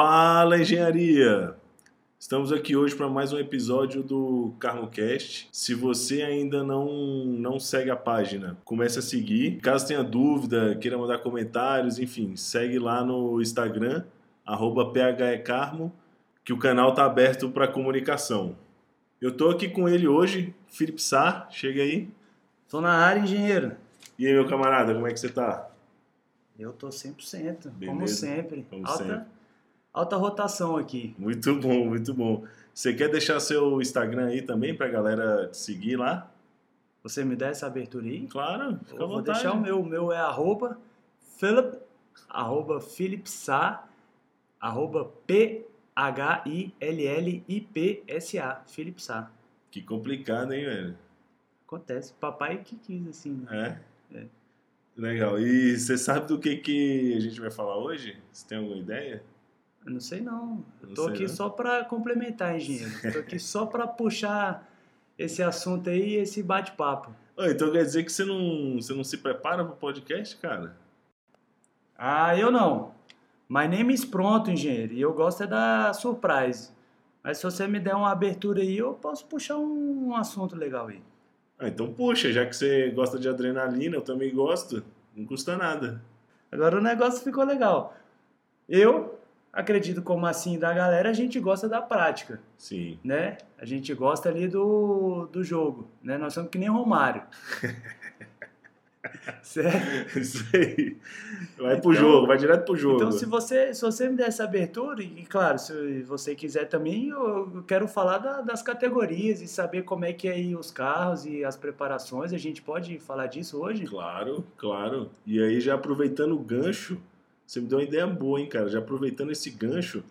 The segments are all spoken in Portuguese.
Fala Engenharia! Estamos aqui hoje para mais um episódio do CarmoCast. Se você ainda não, não segue a página, comece a seguir. Caso tenha dúvida, queira mandar comentários, enfim, segue lá no Instagram, PHECarmo, que o canal está aberto para comunicação. Eu estou aqui com ele hoje, Felipe Sá, chega aí. Tô na área, engenheiro. E aí, meu camarada, como é que você está? Eu tô 100%, Beleza. como sempre. Como alta, sempre. Alta rotação aqui. Muito bom, muito bom. Você quer deixar seu Instagram aí também para a galera te seguir lá? Você me dá essa abertura aí? Claro, fica à Eu vou vontade. deixar o meu. O meu é arroba Philip, arroba Philip Sá, arroba P-H-I-L-L-I-P-S-A. Philip Sá. Que complicado, hein, velho? Acontece. Papai que quis, assim. né? É? É. Legal. E você sabe do que, que a gente vai falar hoje? Você tem alguma ideia? Eu não sei não. Eu Não tô sei aqui não? só pra complementar, engenheiro. tô aqui só pra puxar esse assunto aí, esse bate-papo. Ô, então quer dizer que você não, você não se prepara para o podcast, cara? Ah, eu não. Mas nem me pronto, engenheiro. E eu gosto é da surprise. Mas se você me der uma abertura aí, eu posso puxar um, assunto legal aí. Ah, então puxa, já que você gosta de adrenalina, eu também gosto, não custa nada. Agora o negócio ficou legal. Eu acredito como assim da galera, a gente gosta da prática, Sim. né? A gente gosta ali do, do jogo, né? Nós somos que nem Romário. certo? Isso aí. Vai pro Então- jogo, vai direto pro jogo. Então, se você, se você me der essa abertura, e claro, se você quiser também, eu eu quero falar da- das categorias e saber como é que é aí os carros e as preparações. A gente pode falar disso hoje? Claro, claro. E aí, já aproveitando o gancho, você me deu uma ideia boa, hein, cara? Já aproveitando esse gancho,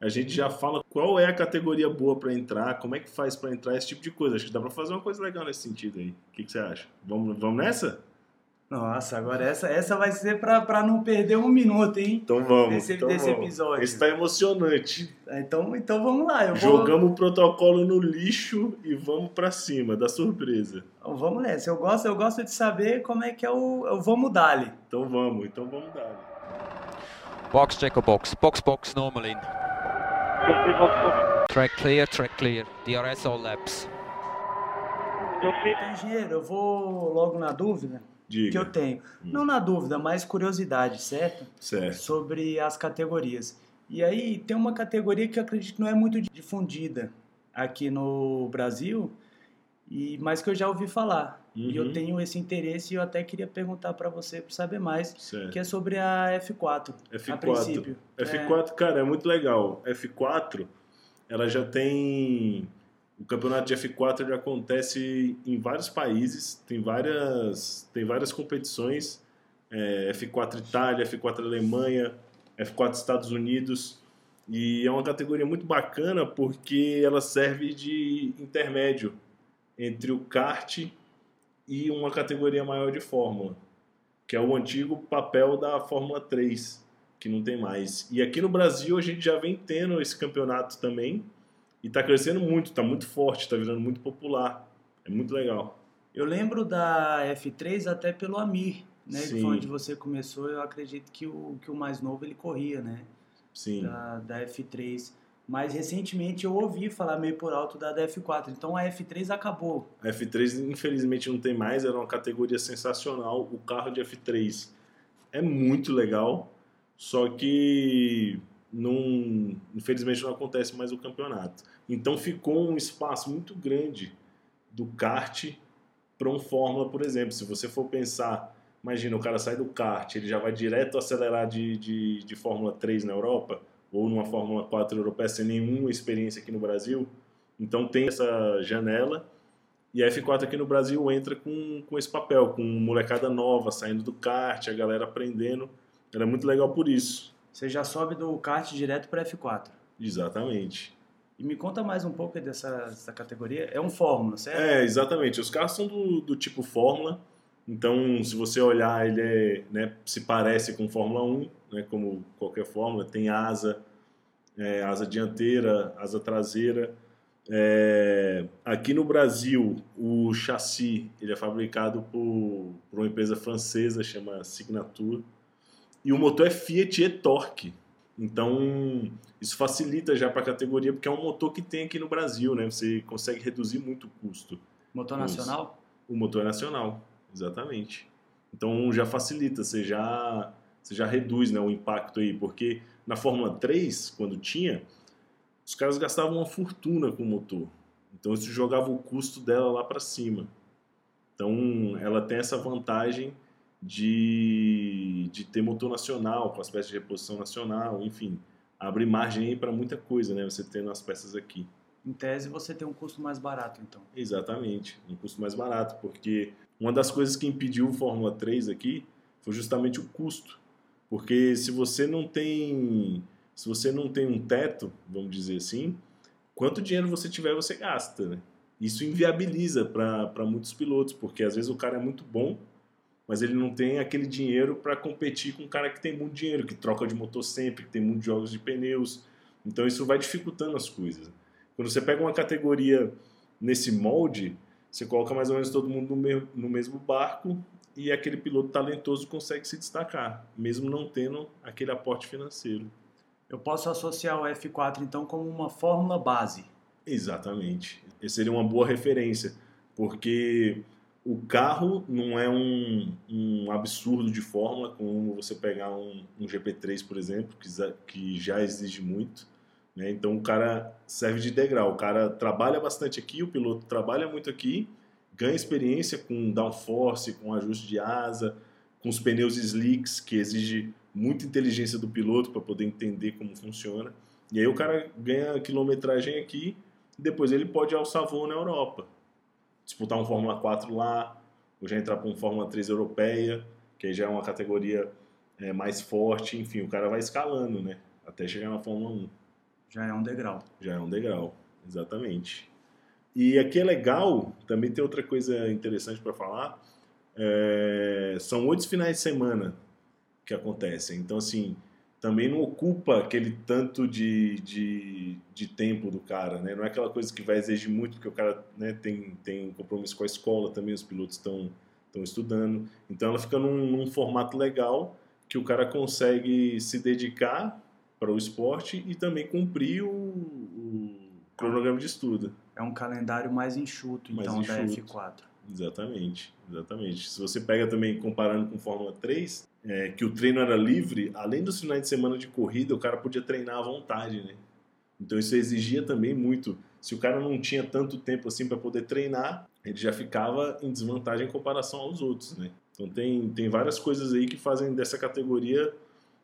a gente já fala qual é a categoria boa pra entrar, como é que faz pra entrar, esse tipo de coisa. Acho que dá pra fazer uma coisa legal nesse sentido aí. O que, que você acha? Vamos, vamos nessa? Nossa, agora essa, essa vai ser pra, pra não perder um minuto, hein? Então vamos. Desse- então desse vamos. episódio. Esse tá emocionante. Então, então vamos lá. Eu vou, Jogamos o protocolo no lixo e vamos pra cima, da surpresa. Então, vamos nessa. Eu gosto, eu gosto de saber como é que é o. Eu vou mudar ali. Então vamos, então vamos dar. Box checker box. Box box normal in. Track clear, track clear. DRS all laps. Então, engenheiro, eu vou logo na dúvida que Diga. eu tenho. Não na dúvida, mas curiosidade, certo? Certo. sobre as categorias. E aí tem uma categoria que eu acredito que não é muito difundida aqui no Brasil, e mas que eu já ouvi falar. E eu Uhum. tenho esse interesse e eu até queria perguntar para você para saber mais, Certo. que é sobre a F4. A F4. princípio. F4, cara, é muito legal. F4, ela já tem. O campeonato de F4 já acontece em vários países, tem várias, tem várias competições. É, F4 Itália, F4 Alemanha, F4 Estados Unidos. E é uma categoria muito bacana porque ela serve de intermédio entre o kart e uma categoria maior de Fórmula, que é o antigo papel da Fórmula 3 que não tem mais. E aqui no Brasil a gente já vem tendo esse campeonato também e tá crescendo muito, tá muito forte, tá virando muito popular. É muito legal. Eu lembro da F3 até pelo Amir, né? Que Sim. foi onde você começou. Eu acredito que o, que o mais novo ele corria, né? Sim. da, da F3. Mas recentemente eu ouvi falar meio por alto da, da F4. Então a F3 acabou. A F3 infelizmente não tem mais, era uma categoria sensacional. O carro de F3 é muito legal, só que não, infelizmente não acontece mais o campeonato. Então ficou um espaço muito grande do kart para um Fórmula, por exemplo. Se você for pensar, imagina, o cara sai do kart, ele já vai direto acelerar de, de, de Fórmula 3 na Europa, ou numa Fórmula 4 europeia sem nenhuma experiência aqui no Brasil. Então tem essa janela. E a F4 aqui no Brasil entra com, com esse papel, com molecada nova saindo do kart, a galera aprendendo. Ela é muito legal por isso. Você já sobe do kart direto para F4. Exatamente. E me conta mais um pouco dessa, dessa categoria. É um Fórmula, certo? É, exatamente. Os carros são do, do tipo Fórmula. Então, se você olhar, ele é, né, se parece com Fórmula 1, né, como qualquer Fórmula. Tem asa, é, asa dianteira, asa traseira. É, aqui no Brasil, o chassi ele é fabricado por, por uma empresa francesa, chama Signature. E o motor é Fiat e-Torque. Então, isso facilita já para a categoria, porque é um motor que tem aqui no Brasil, né? Você consegue reduzir muito o custo. Motor nacional? O motor é nacional, exatamente. Então já facilita, você já, você já reduz né, o impacto aí, porque na Fórmula 3, quando tinha, os caras gastavam uma fortuna com o motor. Então isso jogava o custo dela lá para cima. Então ela tem essa vantagem de, de ter motor nacional, com as peças de reposição nacional, enfim, abre margem aí para muita coisa, né? Você tendo as peças aqui. Em tese, você tem um custo mais barato, então. Exatamente, um custo mais barato, porque uma das coisas que impediu o Fórmula 3 aqui foi justamente o custo. Porque se você não tem, se você não tem um teto, vamos dizer assim, quanto dinheiro você tiver, você gasta, né? Isso inviabiliza para muitos pilotos, porque às vezes o cara é muito bom, mas ele não tem aquele dinheiro para competir com um cara que tem muito dinheiro, que troca de motor sempre, que tem muitos jogos de pneus. Então isso vai dificultando as coisas. Quando você pega uma categoria nesse molde, você coloca mais ou menos todo mundo no mesmo, no mesmo barco e aquele piloto talentoso consegue se destacar, mesmo não tendo aquele aporte financeiro. Eu posso associar o F4 então como uma fórmula base. Exatamente. Esse seria uma boa referência, porque o carro não é um, um absurdo de fórmula, como você pegar um, um GP3, por exemplo, que, que já exige muito. Né? Então o cara serve de degrau. O cara trabalha bastante aqui, o piloto trabalha muito aqui, ganha experiência com downforce, com ajuste de asa, com os pneus slicks, que exige muita inteligência do piloto para poder entender como funciona. E aí o cara ganha quilometragem aqui, depois ele pode alçar voo na Europa. Disputar um Fórmula 4 lá, ou já entrar para um Fórmula 3 europeia, que aí já é uma categoria é, mais forte, enfim, o cara vai escalando, né? Até chegar na Fórmula 1. Já é um degrau. Já é um degrau, exatamente. E aqui é legal, também tem outra coisa interessante para falar. É, são oito finais de semana que acontecem. Então, assim, também não ocupa aquele tanto de, de, de tempo do cara, né? Não é aquela coisa que vai exigir muito, porque o cara né, tem, tem compromisso com a escola também, os pilotos estão estudando. Então ela fica num, num, formato legal que o cara consegue se dedicar para o esporte e também cumprir o, o cronograma de estudo. É um calendário mais enxuto, mais então, enxuto. da F4. Exatamente, exatamente. Se você pega também, comparando com Fórmula 3, é, que o treino era livre, além dos finais de semana de corrida, o cara podia treinar à vontade, né? Então isso exigia também muito. Se o cara não tinha tanto tempo assim para poder treinar, ele já ficava em desvantagem em comparação aos outros, né? Então tem, tem várias coisas aí que fazem dessa categoria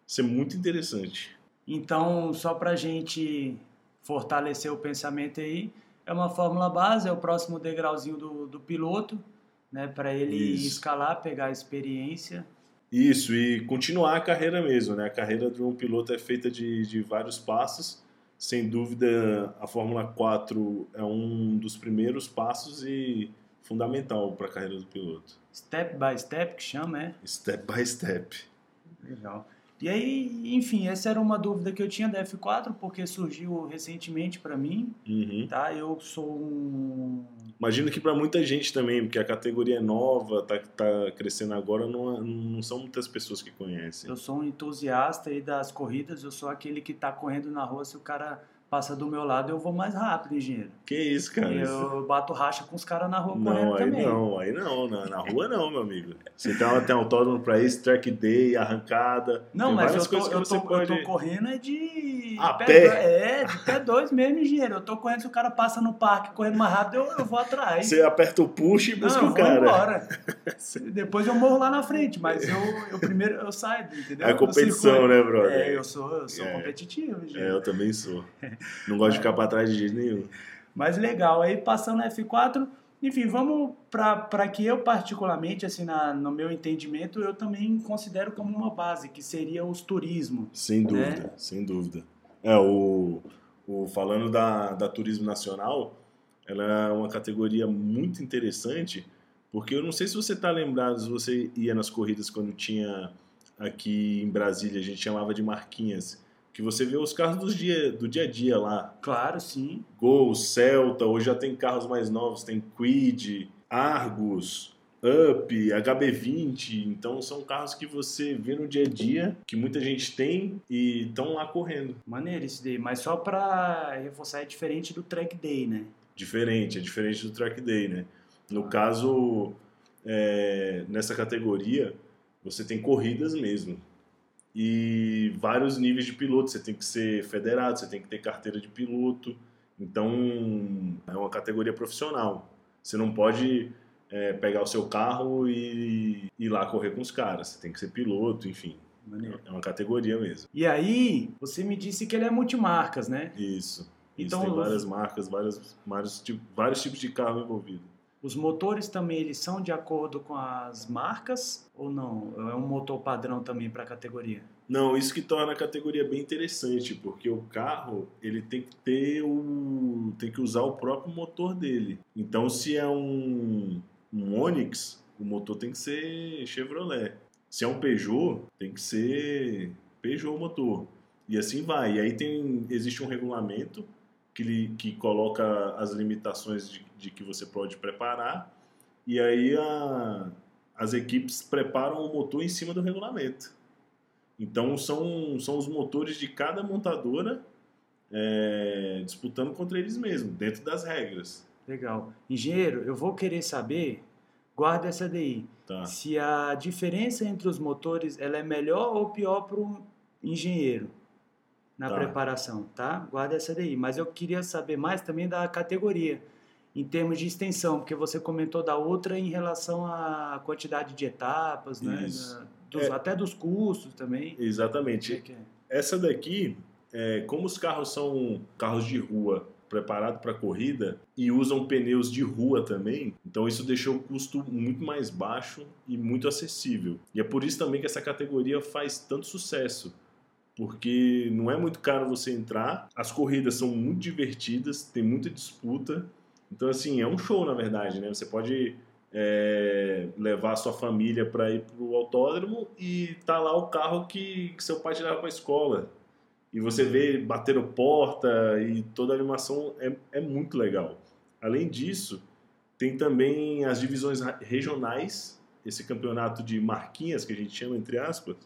ser muito interessante. Então, só para a gente fortalecer o pensamento aí, é uma fórmula base, é o próximo degrauzinho do, do piloto, né, para ele Isso. escalar, pegar a experiência. Isso, e continuar a carreira mesmo, né? A carreira de um piloto é feita de, de vários passos. Sem dúvida, a Fórmula 4 é um dos primeiros passos e fundamental para a carreira do piloto. Step by step, que chama, é? Step by step. Legal. E aí, enfim, essa era uma dúvida que eu tinha da F4, porque surgiu recentemente para mim, uhum. tá? Eu sou um... Imagino que para muita gente também, porque a categoria é nova, tá, tá crescendo agora, não, não são muitas pessoas que conhecem. Eu sou um entusiasta aí das corridas, eu sou aquele que tá correndo na rua, se o cara passa do meu lado, eu vou mais rápido, engenheiro. Que isso, cara? E eu bato racha com os caras na rua não, correndo aí também. Não, aí não, na, na rua não, meu amigo. Você tem, tem autódromo pra isso, track day, arrancada. Não, mas eu tô, eu, tô, pode... eu tô correndo é de... A pé? pé? É, de pé dois mesmo, engenheiro. Eu tô correndo, se o cara passa no parque correndo mais rápido, eu, eu vou atrás. Você aperta o push e busca não, o cara. embora. Depois eu morro lá na frente, mas eu, eu primeiro eu saio, entendeu? É competição, né, brother? É, eu sou, eu sou é. competitivo, engenheiro. É, eu também sou. Não gosto de ficar para trás de jeito nenhum. Mas legal, aí passando na F4, enfim, vamos para que eu particularmente, assim, na, no meu entendimento, eu também considero como uma base, que seria os turismo. Sem né? dúvida, né? sem dúvida. É, o, o, falando da, da turismo nacional, ela é uma categoria muito interessante, porque eu não sei se você está lembrado, se você ia nas corridas quando tinha aqui em Brasília, a gente chamava de Marquinhas, que você vê os carros do dia, do dia a dia lá. Claro, sim. Gol, Celta, hoje já tem carros mais novos, tem Quid, Argus, Up, HB20, então são carros que você vê no dia a dia, que muita gente tem e estão lá correndo. Maneiro isso daí, mas só para reforçar é diferente do track day, né? Diferente, é diferente do track day, né? No ah. caso, é, nessa categoria, você tem corridas mesmo. E vários níveis de piloto. Você tem que ser federado, você tem que ter carteira de piloto. Então, é uma categoria profissional. Você não pode é, pegar o seu carro e ir lá correr com os caras. Você tem que ser piloto, enfim. Maneiro. É uma categoria mesmo. E aí, você me disse que ele é multimarcas, né? Isso. Então, Isso tem várias marcas, vários, vários, vários tipos de carro envolvido. Os motores também eles são de acordo com as marcas ou não? É um motor padrão também para a categoria? Não, isso que torna a categoria bem interessante, porque o carro ele tem que ter o tem que usar o próprio motor dele. Então, se é um um Onix, o motor tem que ser Chevrolet. Se é um Peugeot, tem que ser Peugeot motor. E assim vai. E aí tem, existe um regulamento que, que coloca as limitações de, de que você pode preparar. E aí a, as equipes preparam o motor em cima do regulamento. Então são, são os motores de cada montadora é, disputando contra eles mesmos, dentro das regras. Legal. Engenheiro, eu vou querer saber, guarda essa daí, tá. se a diferença entre os motores ela é melhor ou pior para o engenheiro na tá. preparação, tá? Guarda essa daí. Mas eu queria saber mais também da categoria, em termos de extensão, porque você comentou da outra em relação à quantidade de etapas, né? Da, dos, é, até dos custos também. Exatamente. É é? Essa daqui, é, como os carros são carros de rua preparado para corrida e usam pneus de rua também, então isso deixou o custo muito mais baixo e muito acessível. E é por isso também que essa categoria faz tanto sucesso, porque não é muito caro você entrar, as corridas são muito divertidas, tem muita disputa, então assim é um show na verdade, né? Você pode é, levar a sua família para ir para o autódromo e tá lá o carro que, que seu pai te para a escola e você vê batendo porta e toda a animação é, é muito legal. Além disso, tem também as divisões regionais, esse campeonato de marquinhas que a gente chama entre aspas,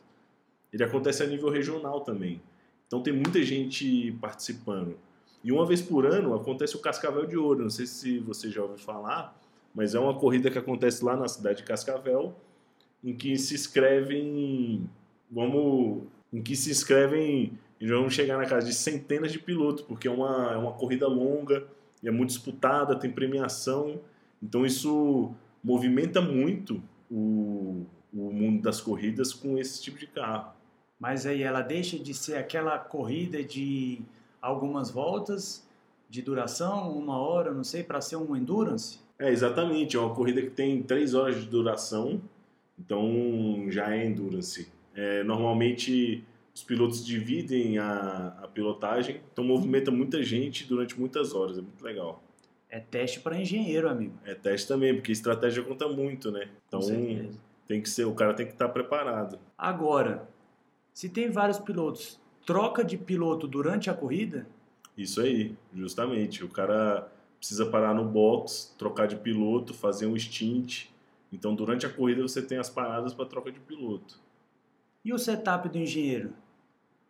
ele acontece a nível regional também. Então tem muita gente participando. E uma vez por ano acontece o Cascavel de Ouro. Não sei se você já ouviu falar, mas é uma corrida que acontece lá na cidade de Cascavel, em que se inscrevem, vamos, em que se inscrevem vamos chegar na casa de centenas de pilotos, porque é uma, é uma corrida longa, e é muito disputada, tem premiação. Então isso movimenta muito o, o mundo das corridas com esse tipo de carro. Mas aí ela deixa de ser aquela corrida de algumas voltas de duração, uma hora, não sei, para ser um endurance? É, exatamente. É uma corrida que tem três horas de duração, então já é endurance. É, normalmente os pilotos dividem a, a pilotagem, então movimenta muita gente durante muitas horas, é muito legal. É teste para engenheiro, amigo. É teste também, porque estratégia conta muito, né? Então tem que ser, o cara tem que estar preparado. Agora, se tem vários pilotos, troca de piloto durante a corrida? Isso aí, justamente. O cara precisa parar no box, trocar de piloto, fazer um stint. Então, durante a corrida você tem as paradas para troca de piloto. E o setup do engenheiro?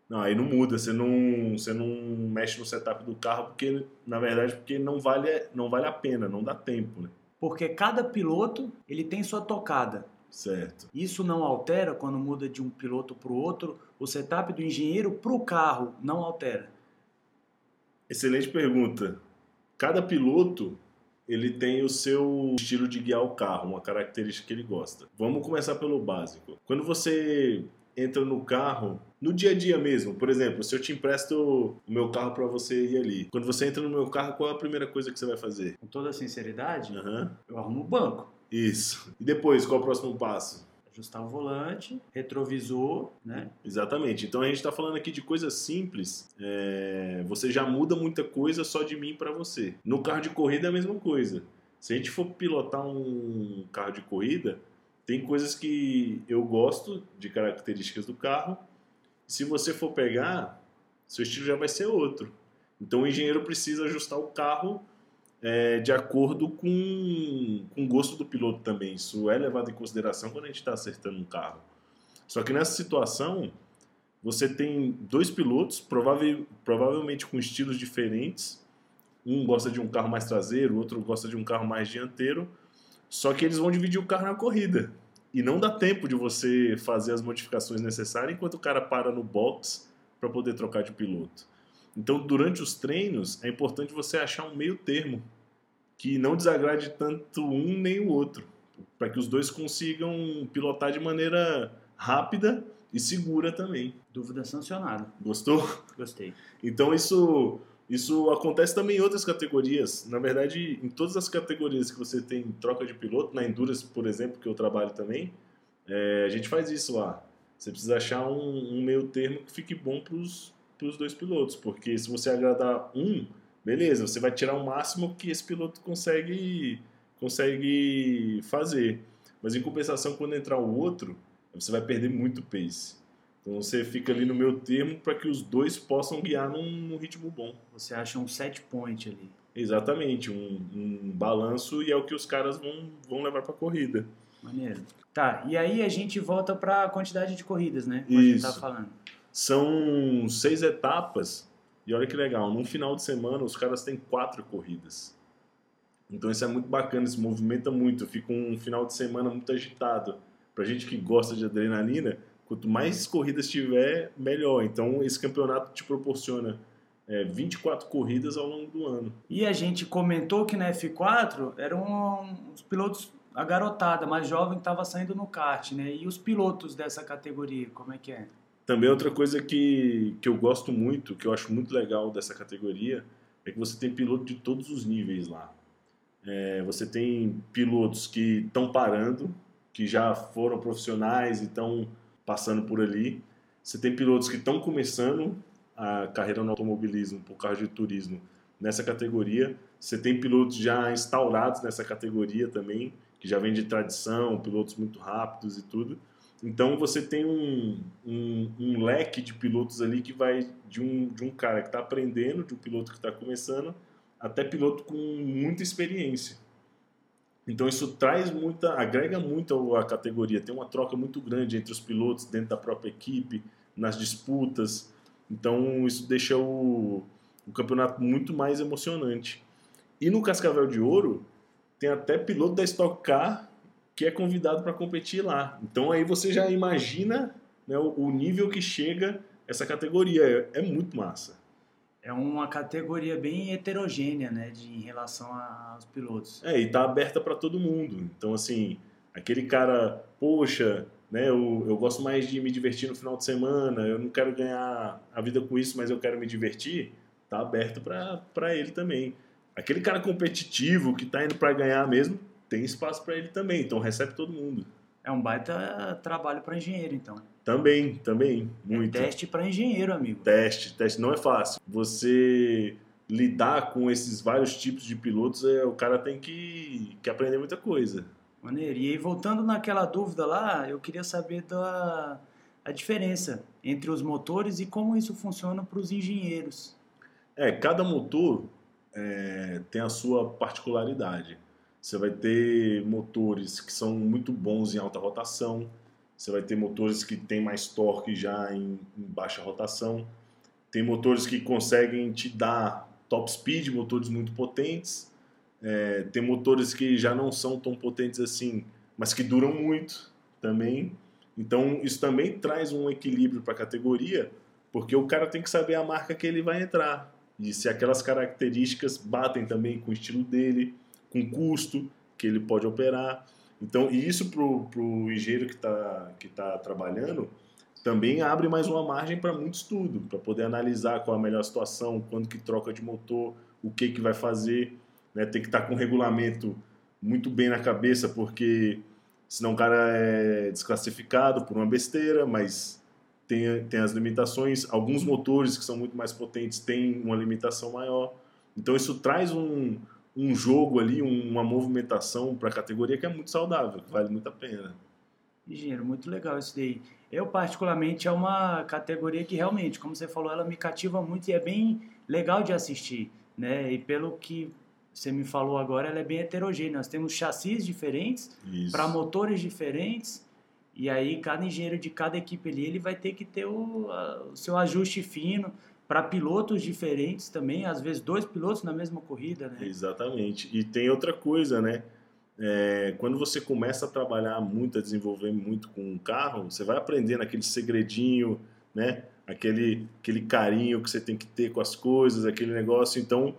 Não, aí não muda, você não, você não mexe no setup do carro porque, na verdade, porque não vale, não vale a pena, não dá tempo, né? Porque cada piloto, ele tem sua tocada. Certo. Isso não altera quando muda de um piloto para o outro? O setup do engenheiro para o carro não altera? Excelente pergunta. Cada piloto ele tem o seu estilo de guiar o carro, uma característica que ele gosta. Vamos começar pelo básico. Quando você entra no carro, no dia a dia mesmo. Por exemplo, se eu te empresto o meu carro para você ir ali. Quando você entra no meu carro, qual é a primeira coisa que você vai fazer? Com toda sinceridade, uhum. eu arrumo o banco. Isso. E depois, qual é o próximo passo? Ajustar o volante, retrovisor, né? Exatamente. Então a gente está falando aqui de coisas simples. É... Você já muda muita coisa só de mim para você. No carro de corrida é a mesma coisa. Se a gente for pilotar um carro de corrida, tem coisas que eu gosto de características do carro. Se você for pegar, seu estilo já vai ser outro. Então o engenheiro precisa ajustar o carro é, de acordo com, com o gosto do piloto também. Isso é levado em consideração quando a gente está acertando um carro. Só que nessa situação, você tem dois pilotos, provável, provavelmente com estilos diferentes. Um gosta de um carro mais traseiro, outro gosta de um carro mais dianteiro. Só que eles vão dividir o carro na corrida. E não dá tempo de você fazer as modificações necessárias enquanto o cara para no box para poder trocar de piloto. Então, durante os treinos, é importante você achar um meio termo que não desagrade tanto um nem o outro, para que os dois consigam pilotar de maneira rápida e segura também. Dúvida sancionada. Gostou? Gostei. Então isso isso acontece também em outras categorias. Na verdade, em todas as categorias que você tem troca de piloto, na Endurance, por exemplo, que eu trabalho também, é, a gente faz isso lá. Você precisa achar um, um meio termo que fique bom para os dois pilotos, porque se você agradar um, beleza, você vai tirar o máximo que esse piloto consegue, consegue fazer. Mas em compensação, quando entrar o outro, você vai perder muito pace. Então você fica ali no meu termo para que os dois possam guiar num, num, ritmo bom. Você acha um set point ali. Exatamente, um, um balanço e é o que os caras vão, vão levar para a corrida. Maneiro. Tá, e aí a gente volta para a quantidade de corridas, né? Como Isso. a gente tá falando. São seis etapas e olha que legal, num final de semana os caras têm quatro corridas. Então isso é muito bacana, se movimenta muito, fica um final de semana muito agitado. Pra gente que gosta de adrenalina, quanto mais corridas tiver, melhor. Então esse campeonato te proporciona é, 24 corridas ao longo do ano. E a gente comentou que na F4 eram os pilotos a garotada mais jovem estava saindo no kart, né? E os pilotos dessa categoria, como é que é? Também outra coisa que, que eu gosto muito, que eu acho muito legal dessa categoria, é que você tem piloto de todos os níveis lá. É, você tem pilotos que estão parando, que já foram profissionais e estão passando por ali. Você tem pilotos que estão começando a carreira no automobilismo, por carro de turismo, nessa categoria. Você tem pilotos já instaurados nessa categoria também, que já vem de tradição, pilotos muito rápidos e tudo. Então você tem um, um, um, leque de pilotos ali que vai de um, de um cara que está aprendendo, de um piloto que está começando, até piloto com muita experiência. Então isso traz muita, agrega muito à categoria. Tem uma troca muito grande entre os pilotos dentro da própria equipe, nas disputas. Então isso deixa o, o campeonato muito mais emocionante. E no Cascavel de Ouro tem até piloto da Stock Car que é convidado para competir lá. Então aí você já imagina né, o, o, nível que chega essa categoria. É, é, muito massa. É uma categoria bem heterogênea, né, de, em relação aos pilotos. É, e tá aberta para todo mundo. Então, assim, aquele cara, poxa, né, eu, eu gosto mais de me divertir no final de semana, eu não quero ganhar a vida com isso, mas eu quero me divertir, tá aberto para ele também. Aquele cara competitivo que tá indo para ganhar mesmo, tem espaço para ele também, então recebe todo mundo. É um baita trabalho para engenheiro, então. Também, também, é muito. É teste para engenheiro, amigo. Teste, teste não é fácil. Você lidar com esses vários tipos de pilotos, é, o cara tem que, que aprender muita coisa. Maneiro. E aí, voltando naquela dúvida lá, eu queria saber da a diferença entre os motores e como isso funciona para os engenheiros. É, cada motor é, tem a sua particularidade. Você vai ter motores que são muito bons em alta rotação, você vai ter motores que têm mais torque já em, em baixa rotação, tem motores que conseguem te dar top speed, motores muito potentes, é, tem motores que já não são tão potentes assim, mas que duram muito também. Então isso também traz um equilíbrio para a categoria, porque o cara tem que saber a marca que ele vai entrar. E se aquelas características batem também com o estilo dele com custo que ele pode operar. Então, e isso para o engenheiro que está que tá trabalhando também abre mais uma margem para muito estudo, para poder analisar qual é a melhor situação, quando que troca de motor, o que, que vai fazer. Né? Tem que estar tá com o regulamento muito bem na cabeça, porque senão o cara é desclassificado por uma besteira, mas tem, tem as limitações. Alguns motores que são muito mais potentes têm uma limitação maior. Então isso traz um, um jogo ali, uma movimentação para a categoria que é muito saudável, que vale muito a pena. Engenheiro, muito legal isso daí. Eu, particularmente, é uma categoria que realmente, como você falou, ela me cativa muito e é bem legal de assistir, né? E pelo que você me falou agora, ela é bem heterogênea. Nós temos chassis diferentes para motores diferentes. E aí cada engenheiro de cada equipe ali, ele vai ter que ter o, a, o seu ajuste fino para pilotos diferentes também, às vezes dois pilotos na mesma corrida, né? Exatamente. E tem outra coisa, né? É, quando você começa a trabalhar muito, a desenvolver muito com um carro, você vai aprendendo aquele segredinho, né? Aquele, aquele carinho que você tem que ter com as coisas, aquele negócio. Então,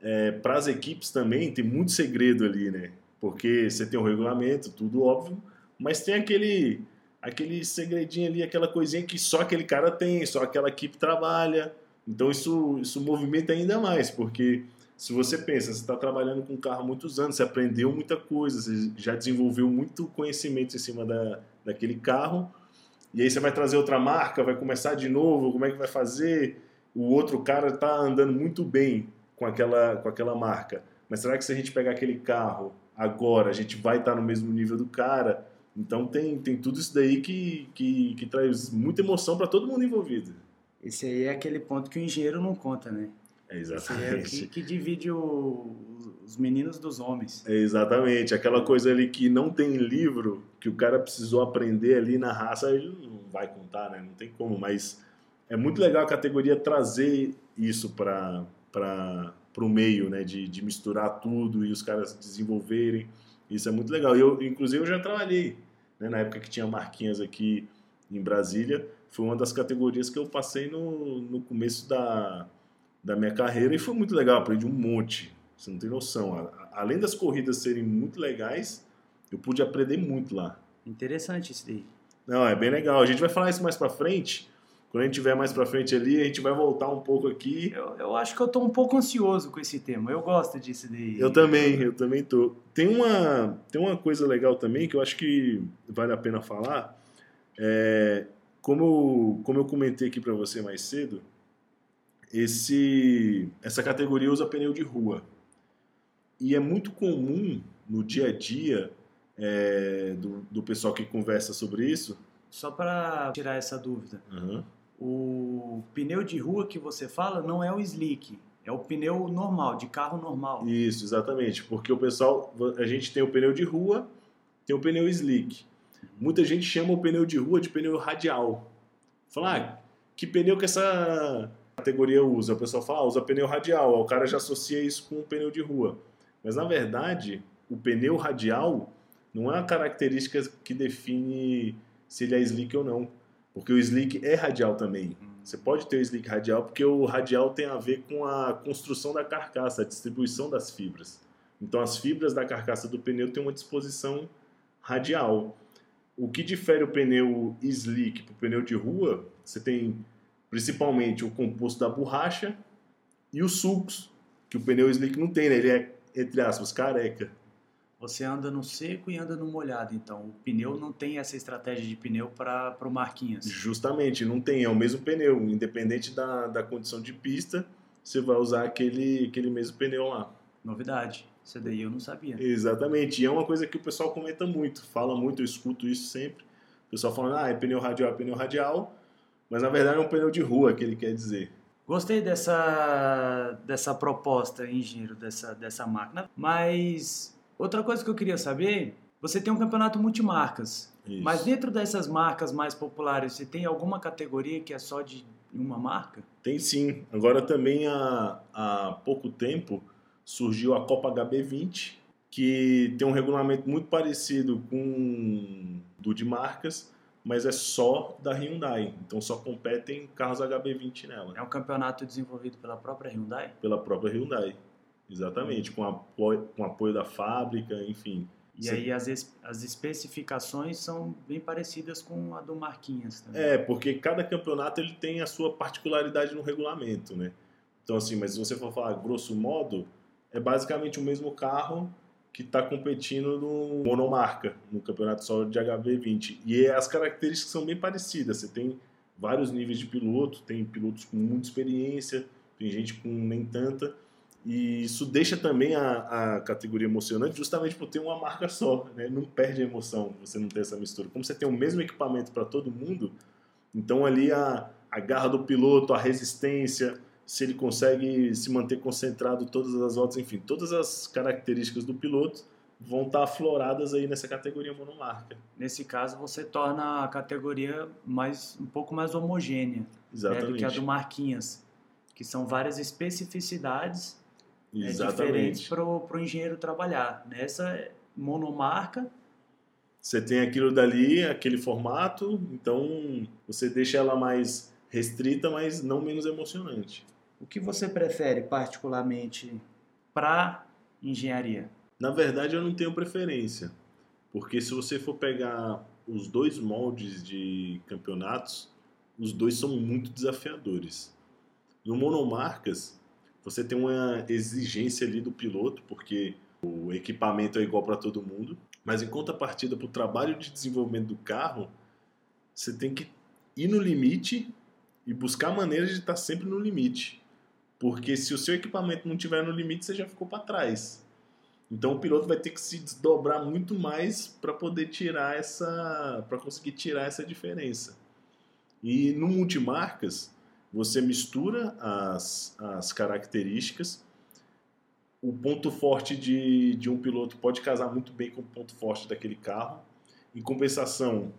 é, para as equipes também tem muito segredo ali, né? Porque você tem o um regulamento, tudo óbvio, mas tem aquele aquele segredinho ali, aquela coisinha que só aquele cara tem, só aquela equipe trabalha. Então isso, isso movimenta ainda mais, porque se você pensa, você está trabalhando com um carro há muitos anos, você aprendeu muita coisa, você já desenvolveu muito conhecimento em cima da, daquele carro, e aí você vai trazer outra marca, vai começar de novo, como é que vai fazer? O outro cara está andando muito bem com aquela, com aquela marca, mas será que se a gente pegar aquele carro agora, a gente vai estar tá no mesmo nível do cara? Então tem, tem tudo isso daí que, que, que traz muita emoção para todo mundo envolvido. Esse aí é aquele ponto que o engenheiro não conta, né? É exatamente. Esse é o que, que divide o, os meninos dos homens. É exatamente. Aquela coisa ali que não tem livro, que o cara precisou aprender ali na raça, ele não vai contar, né? Não tem como, mas é muito legal a categoria trazer isso para o meio, né? De, de misturar tudo e os caras desenvolverem. Isso é muito legal. Eu, inclusive, eu já trabalhei né? na época que tinha marquinhas aqui em Brasília. Foi uma das categorias que eu passei no, no começo da, da minha carreira e foi muito legal. Aprendi um monte. Você não tem noção. Além das corridas serem muito legais, eu pude aprender muito lá. Interessante isso daí. Não, é bem legal. A gente vai falar isso mais pra frente. Quando a gente tiver mais pra frente ali, a gente vai voltar um pouco aqui. Eu, eu acho que eu tô um pouco ansioso com esse tema. Eu gosto disso daí. Eu também, eu também tô. Tem uma, tem uma coisa legal também que eu acho que vale a pena falar. É, como, como eu comentei aqui para você mais cedo, esse, essa categoria usa pneu de rua. E é muito comum no dia a dia é, do, do pessoal que conversa sobre isso. Só para tirar essa dúvida. Uhum. O pneu de rua que você fala não é o slick, é o pneu normal, de carro normal. Isso, exatamente. Porque o pessoal, a gente tem o pneu de rua, tem o pneu slick. Muita gente chama o pneu de rua de pneu radial. Fala, ah, que pneu que essa categoria usa? O pessoal fala, ah, usa pneu radial. O cara já associa isso com o pneu de rua. Mas na verdade, o pneu radial não é a característica que define se ele é slick ou não. Porque o slick é radial também. Você pode ter o slick radial porque o radial tem a ver com a construção da carcaça, a distribuição das fibras. Então as fibras da carcaça do pneu têm uma disposição radial. O que difere o pneu slick para o pneu de rua, você tem principalmente o composto da borracha e os sulcos, que o pneu slick não tem, né? Ele é, entre aspas, careca. Você anda no seco e anda no molhado, então o pneu não tem essa estratégia de pneu para o Marquinhos. Justamente, não tem, é o mesmo pneu, independente da, da condição de pista, você vai usar aquele, aquele mesmo pneu lá. Novidade. Isso daí eu não sabia. Exatamente. E é uma coisa que o pessoal comenta muito, fala muito, eu escuto isso sempre. O pessoal falando, ah, é pneu radial, é pneu radial. Mas na verdade é um pneu de rua que ele quer dizer. Gostei dessa, dessa proposta, engenheiro, dessa, dessa máquina. Mas outra coisa que eu queria saber, você tem um campeonato multimarcas. Isso. Mas dentro dessas marcas mais populares, você tem alguma categoria que é só de uma marca? Tem sim. Agora também há, há pouco tempo surgiu a Copa HB20, que tem um regulamento muito parecido com do de marcas, mas é só da Hyundai. Então só competem carros HB20 nela. É um campeonato desenvolvido pela própria Hyundai? Pela própria Hyundai, exatamente, com apoio, com apoio da fábrica, enfim. E Você... aí as, as especificações são bem parecidas com a do Marquinhos também. É, porque cada campeonato ele tem a sua particularidade no regulamento, né? Então assim, mas se você for falar grosso modo, é basicamente o mesmo carro que está competindo no monomarca, no campeonato solo de HB20. E as características são bem parecidas. Você tem vários níveis de piloto, tem pilotos com muita experiência, tem gente com nem tanta. E isso deixa também a, a categoria emocionante justamente por ter uma marca só, né? Não perde a emoção você não ter essa mistura. Como você tem o mesmo equipamento para todo mundo, então ali a, a garra do piloto, a resistência, se ele consegue se manter concentrado todas as voltas, enfim, todas as características do piloto vão estar afloradas aí nessa categoria monomarca. Nesse caso, você torna a categoria mais um pouco mais homogênea né, do que a do Marquinhas, que são várias especificidades né, diferentes para o engenheiro trabalhar. Nessa monomarca, você tem aquilo dali, aquele formato, então você deixa ela mais restrita, mas não menos emocionante. O que você prefere particularmente para engenharia? Na verdade, eu não tenho preferência, porque se você for pegar os dois moldes de campeonatos, os dois são muito desafiadores. No monomarcas, você tem uma exigência ali do piloto, porque o equipamento é igual para todo mundo, mas em contrapartida para o trabalho de desenvolvimento do carro, você tem que ir no limite e buscar maneiras de estar sempre no limite. Porque se o seu equipamento não estiver no limite, você já ficou para trás. Então o piloto vai ter que se desdobrar muito mais para poder tirar essa, para conseguir tirar essa diferença. E no multimarcas você mistura as, as características. O ponto forte de, de um piloto pode casar muito bem com o ponto forte daquele carro. Em compensação,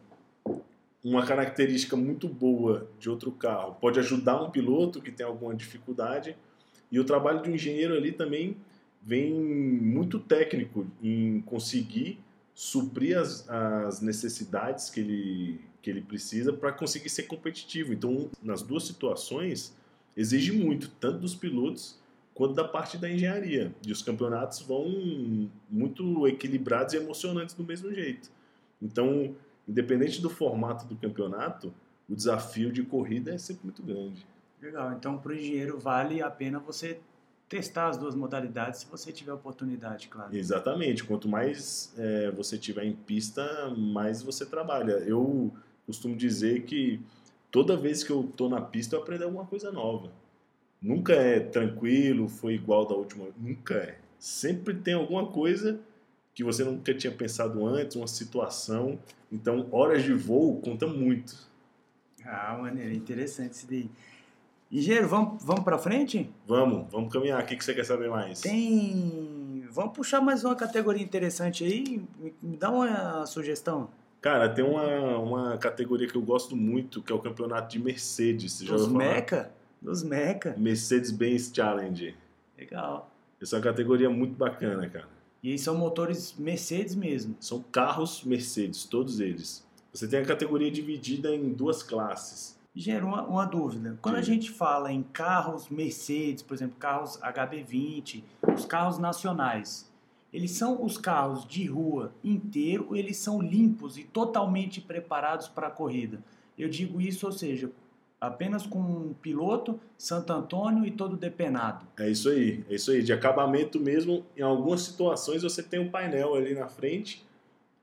uma característica muito boa de outro carro pode ajudar um piloto que tem alguma dificuldade. E o trabalho um engenheiro ali também vem muito técnico em conseguir suprir as, as necessidades que ele, que ele precisa para conseguir ser competitivo. Então, nas duas situações, exige muito, tanto dos pilotos quanto da parte da engenharia. E os campeonatos vão muito equilibrados e emocionantes do mesmo jeito. Então, independente do formato do campeonato, o desafio de corrida é sempre muito grande. Legal, então para o engenheiro vale a pena você testar as duas modalidades se você tiver oportunidade, claro. Exatamente. Quanto mais é, você tiver em pista, mais você trabalha. Eu costumo dizer que toda vez que eu estou na pista eu aprendo alguma coisa nova. Nunca é tranquilo, foi igual da última. Nunca é. Sempre tem alguma coisa que você nunca tinha pensado antes, uma situação. Então, horas de voo conta muito. Ah, maneiro, interessante isso daí. Engenheiro, vamos, vamos para frente? Vamos, vamos caminhar. O que, que você quer saber mais? Tem. Vamos puxar mais uma categoria interessante aí. Me dá uma sugestão. Cara, tem uma, uma categoria que eu gosto muito, que é o campeonato de Mercedes. Você Dos Meca? Dos Meca. Mercedes-Benz Challenge. Legal. Essa é uma categoria muito bacana, cara. E são motores Mercedes mesmo? São carros Mercedes, todos eles. Você tem a categoria dividida em duas classes gera uma, uma dúvida. Quando Sim. a gente fala em carros Mercedes, por exemplo, carros HB20, os carros nacionais, eles são os carros de rua inteiro ou eles são limpos e totalmente preparados para a corrida? Eu digo isso, ou seja, apenas com um piloto, Santo Antônio e todo depenado. É isso aí, é isso aí. De acabamento mesmo, em algumas situações você tem um painel ali na frente,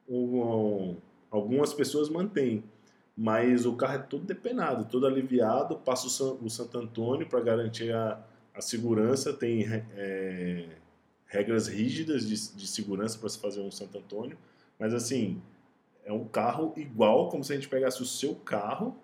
um, algumas pessoas mantêm mas o carro é todo depenado, todo aliviado, passa o, San, o Santo Antônio para garantir a, a segurança, tem é, regras rígidas de, de segurança para se fazer um Santo Antônio, mas assim, é um carro igual como se a gente pegasse o seu carro,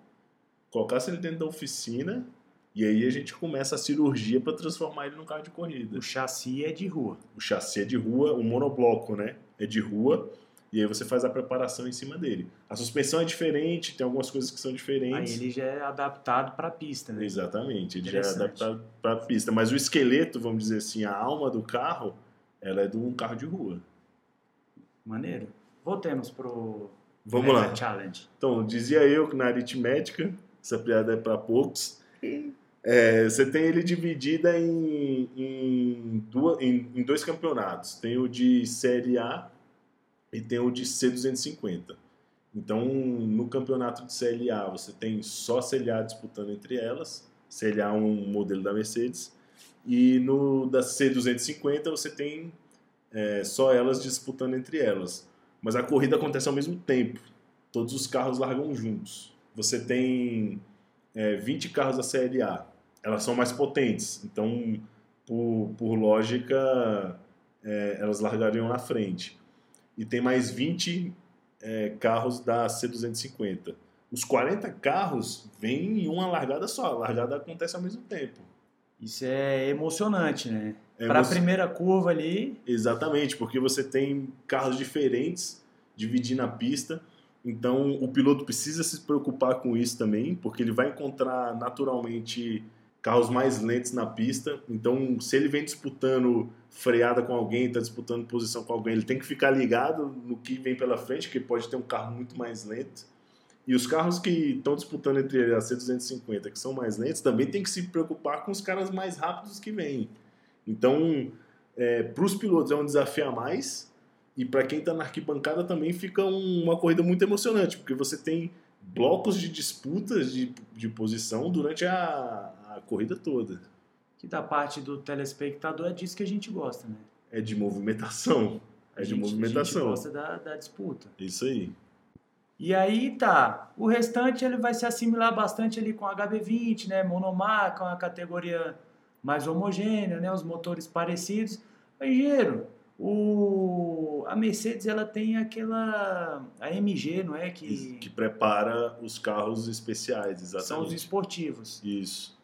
colocasse ele dentro da oficina e aí a gente começa a cirurgia para transformar ele num carro de corrida. O chassi é de rua. O chassi é de rua, o monobloco, né? É de rua e aí você faz a preparação em cima dele. A suspensão é diferente, tem algumas coisas que são diferentes. Aí ele já é adaptado para a pista, né? Exatamente, ele já é adaptado para a pista. Mas o esqueleto, vamos dizer assim, a alma do carro, ela é de um carro de rua. Maneiro. Voltemos pro Vamos lá. Challenge. Então, dizia eu que na aritmética, essa piada é para poucos. É, você tem ele dividida em, em, duas, em, em dois campeonatos. Tem o de Série A e tem o de C250. Então, no campeonato de CLA, você tem só CLA disputando entre elas, CLA é um modelo da Mercedes, e no da C250 você tem é, só elas disputando entre elas. Mas a corrida acontece ao mesmo tempo, todos os carros largam juntos. Você tem é, 20 carros da CLA, elas são mais potentes, então, por, por lógica, é, elas largariam na frente e tem mais 20 é, carros da C250. Os 40 carros vêm em uma largada só, a largada acontece ao mesmo tempo. Isso é emocionante, né? É Para a primeira curva ali, Exatamente, porque você tem carros diferentes dividindo a pista. Então o piloto precisa se preocupar com isso também, porque ele vai encontrar naturalmente carros mais lentos na pista. Então, se ele vem disputando freada com alguém, está disputando posição com alguém, ele tem que ficar ligado no que vem pela frente, que pode ter um carro muito mais lento. E os carros que estão disputando entre eles, a C250, que são mais lentos, também tem que se preocupar com os caras mais rápidos que vêm. Então, para os pilotos é um desafio a mais e para quem está na arquibancada também fica um- uma corrida muito emocionante, porque você tem blocos de disputas de, de posição durante a, a corrida toda. que da parte do telespectador é disso que a gente gosta, né? É de movimentação. A É de gente- A movimentação. gente gosta da, da disputa. Isso aí. E aí tá, o restante ele vai se assimilar bastante ali com a HB20, né, monomarca, uma categoria mais homogênea, né, os motores parecidos. Engenheiro, o a Mercedes ela tem aquela a MG, não é que, Que prepara os carros especiais, são os exatamente. esportivos. Isso.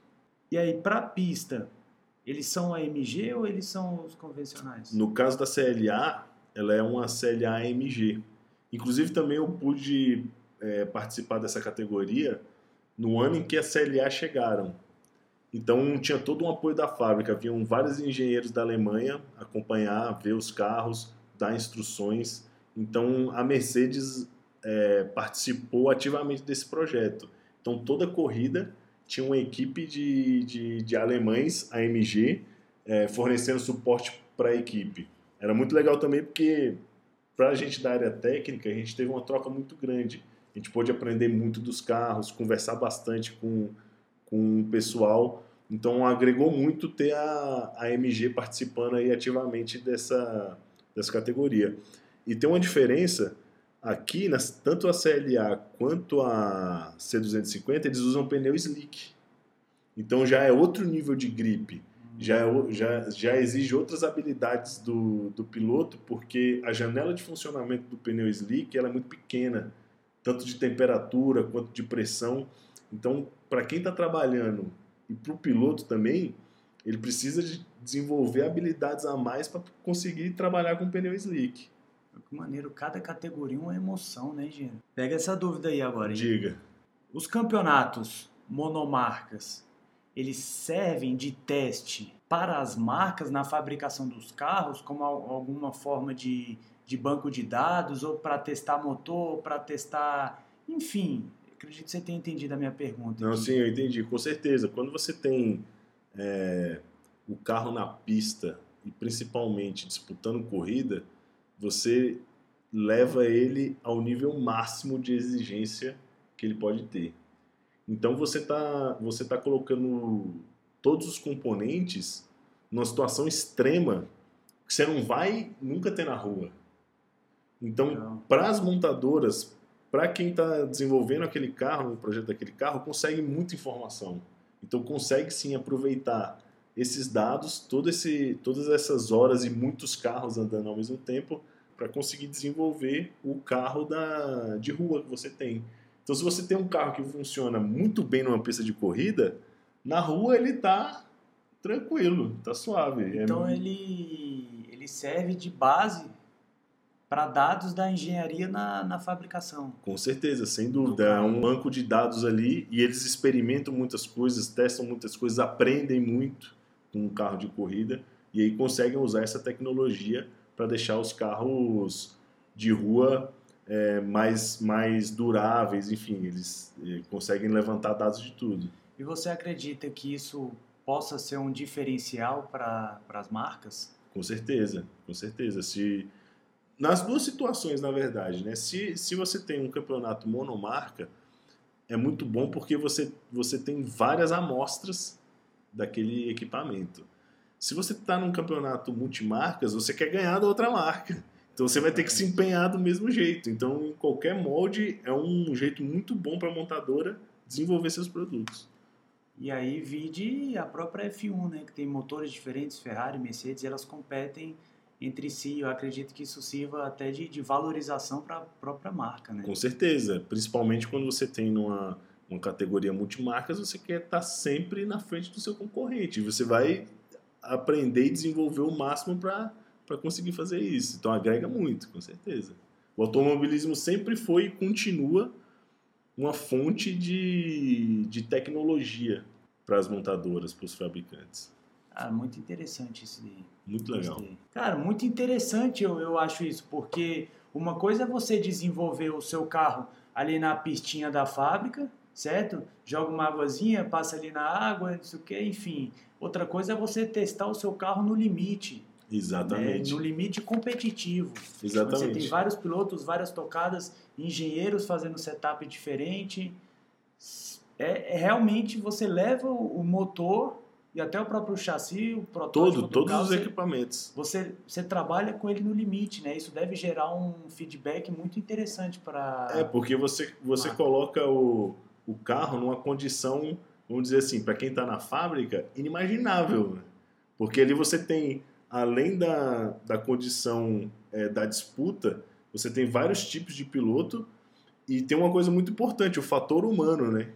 E aí para pista, eles são a MG ou eles são os convencionais? No caso da CLA, ela é uma CLA AMG. Inclusive, também eu pude é, participar dessa categoria no ano em que a CLA chegaram. Então, tinha todo um apoio da fábrica. Haviam vários engenheiros da Alemanha acompanhar, ver os carros, dar instruções. Então, a Mercedes é, participou ativamente desse projeto. Então, toda corrida tinha uma equipe de, de, de alemães, AMG, é, fornecendo suporte para a equipe. Era muito legal também porque, para a gente da área técnica, a gente teve uma troca muito grande. A gente pôde aprender muito dos carros, conversar bastante com, com o pessoal. Então, agregou muito ter a, a MG participando aí ativamente dessa, dessa categoria. E tem uma diferença aqui, nas, tanto a CLA quanto a C250, eles usam pneu slick. Então, já é outro nível de gripe já, é já, já exige outras habilidades do, do piloto, porque a janela de funcionamento do pneu slick ela é muito pequena, tanto de temperatura quanto de pressão. Então, para quem está trabalhando e para o piloto também, ele precisa de desenvolver habilidades a mais para conseguir trabalhar com pneu slick. Que maneiro, cada categoria é uma emoção, né, engenheiro? Pega essa dúvida aí agora, hein? Diga. Os campeonatos monomarcas, eles servem de teste para as marcas na fabricação dos carros, como al- alguma forma de, de banco de dados, ou para testar motor, para testar. Enfim, acredito que você tenha entendido a minha pergunta. Não, aqui. sim, eu entendi, com certeza. Quando você tem é, o carro na pista e principalmente disputando corrida, você leva ele ao nível máximo de exigência que ele pode ter. Então você está você tá colocando todos os componentes numa situação extrema que você não vai nunca ter na rua. Então, para as montadoras, para quem está desenvolvendo aquele carro, o projeto daquele carro, consegue muita informação. Então consegue sim aproveitar esses dados, todo esse, todas essas horas e muitos carros andando ao mesmo tempo para conseguir desenvolver o carro da, de rua que você tem. Então se você tem um carro que funciona muito bem numa pista de corrida, na rua ele está tranquilo, está suave. É Então ele, ele serve de base para dados da engenharia na, na fabricação. Com certeza, sem dúvida. É um banco de dados ali e eles experimentam muitas coisas, testam muitas coisas, aprendem muito com um carro de corrida e aí conseguem usar essa tecnologia para deixar os carros de rua é, mais, mais duráveis, enfim, eles eh, conseguem levantar dados de tudo. E você acredita que isso possa ser um diferencial para as marcas? Com certeza, com certeza. Se nas duas situações, na verdade, né? Se, se você tem um campeonato monomarca, é muito bom porque você, você tem várias amostras daquele equipamento. Se você está num campeonato multimarcas, você quer ganhar da outra marca. Então você vai ter que se empenhar do mesmo jeito. Então, em qualquer molde, é um jeito muito bom para a montadora desenvolver seus produtos. E aí vide a própria F1, né, que tem motores diferentes, Ferrari, Mercedes, elas competem entre si. Eu acredito que isso sirva até de, de valorização para a própria marca, né? Com certeza, principalmente quando você tem numa, uma categoria multimarcas, você quer estar sempre na frente do seu concorrente. Você vai aprender e desenvolver o máximo para conseguir fazer isso. Então agrega muito, com certeza. O automobilismo sempre foi e continua uma fonte de, de tecnologia para as montadoras, para os fabricantes. Ah, muito interessante isso daí. Muito legal. Gostei. Cara, muito interessante eu, eu acho isso, porque uma coisa é você desenvolver o seu carro ali na pistinha da fábrica, certo? Joga uma águazinha, passa ali na água, não sei o que, enfim. Outra coisa é você testar o seu carro no limite. Exatamente. Né? No limite competitivo. Exatamente. Você tem vários pilotos, várias tocadas, engenheiros fazendo setup diferente. É, é realmente você leva o motor e até o próprio chassi, o protótipo Todo, todos carro, os você, equipamentos. você, você trabalha com ele no limite, né? Isso deve gerar um feedback muito interessante para É, porque você, você Ah. coloca o, o carro numa condição, vamos dizer assim, para quem está na fábrica, inimaginável. né? Porque ali você tem, além da, da condição é, da disputa, você tem vários tipos de piloto e tem uma coisa muito importante, o fator humano, né?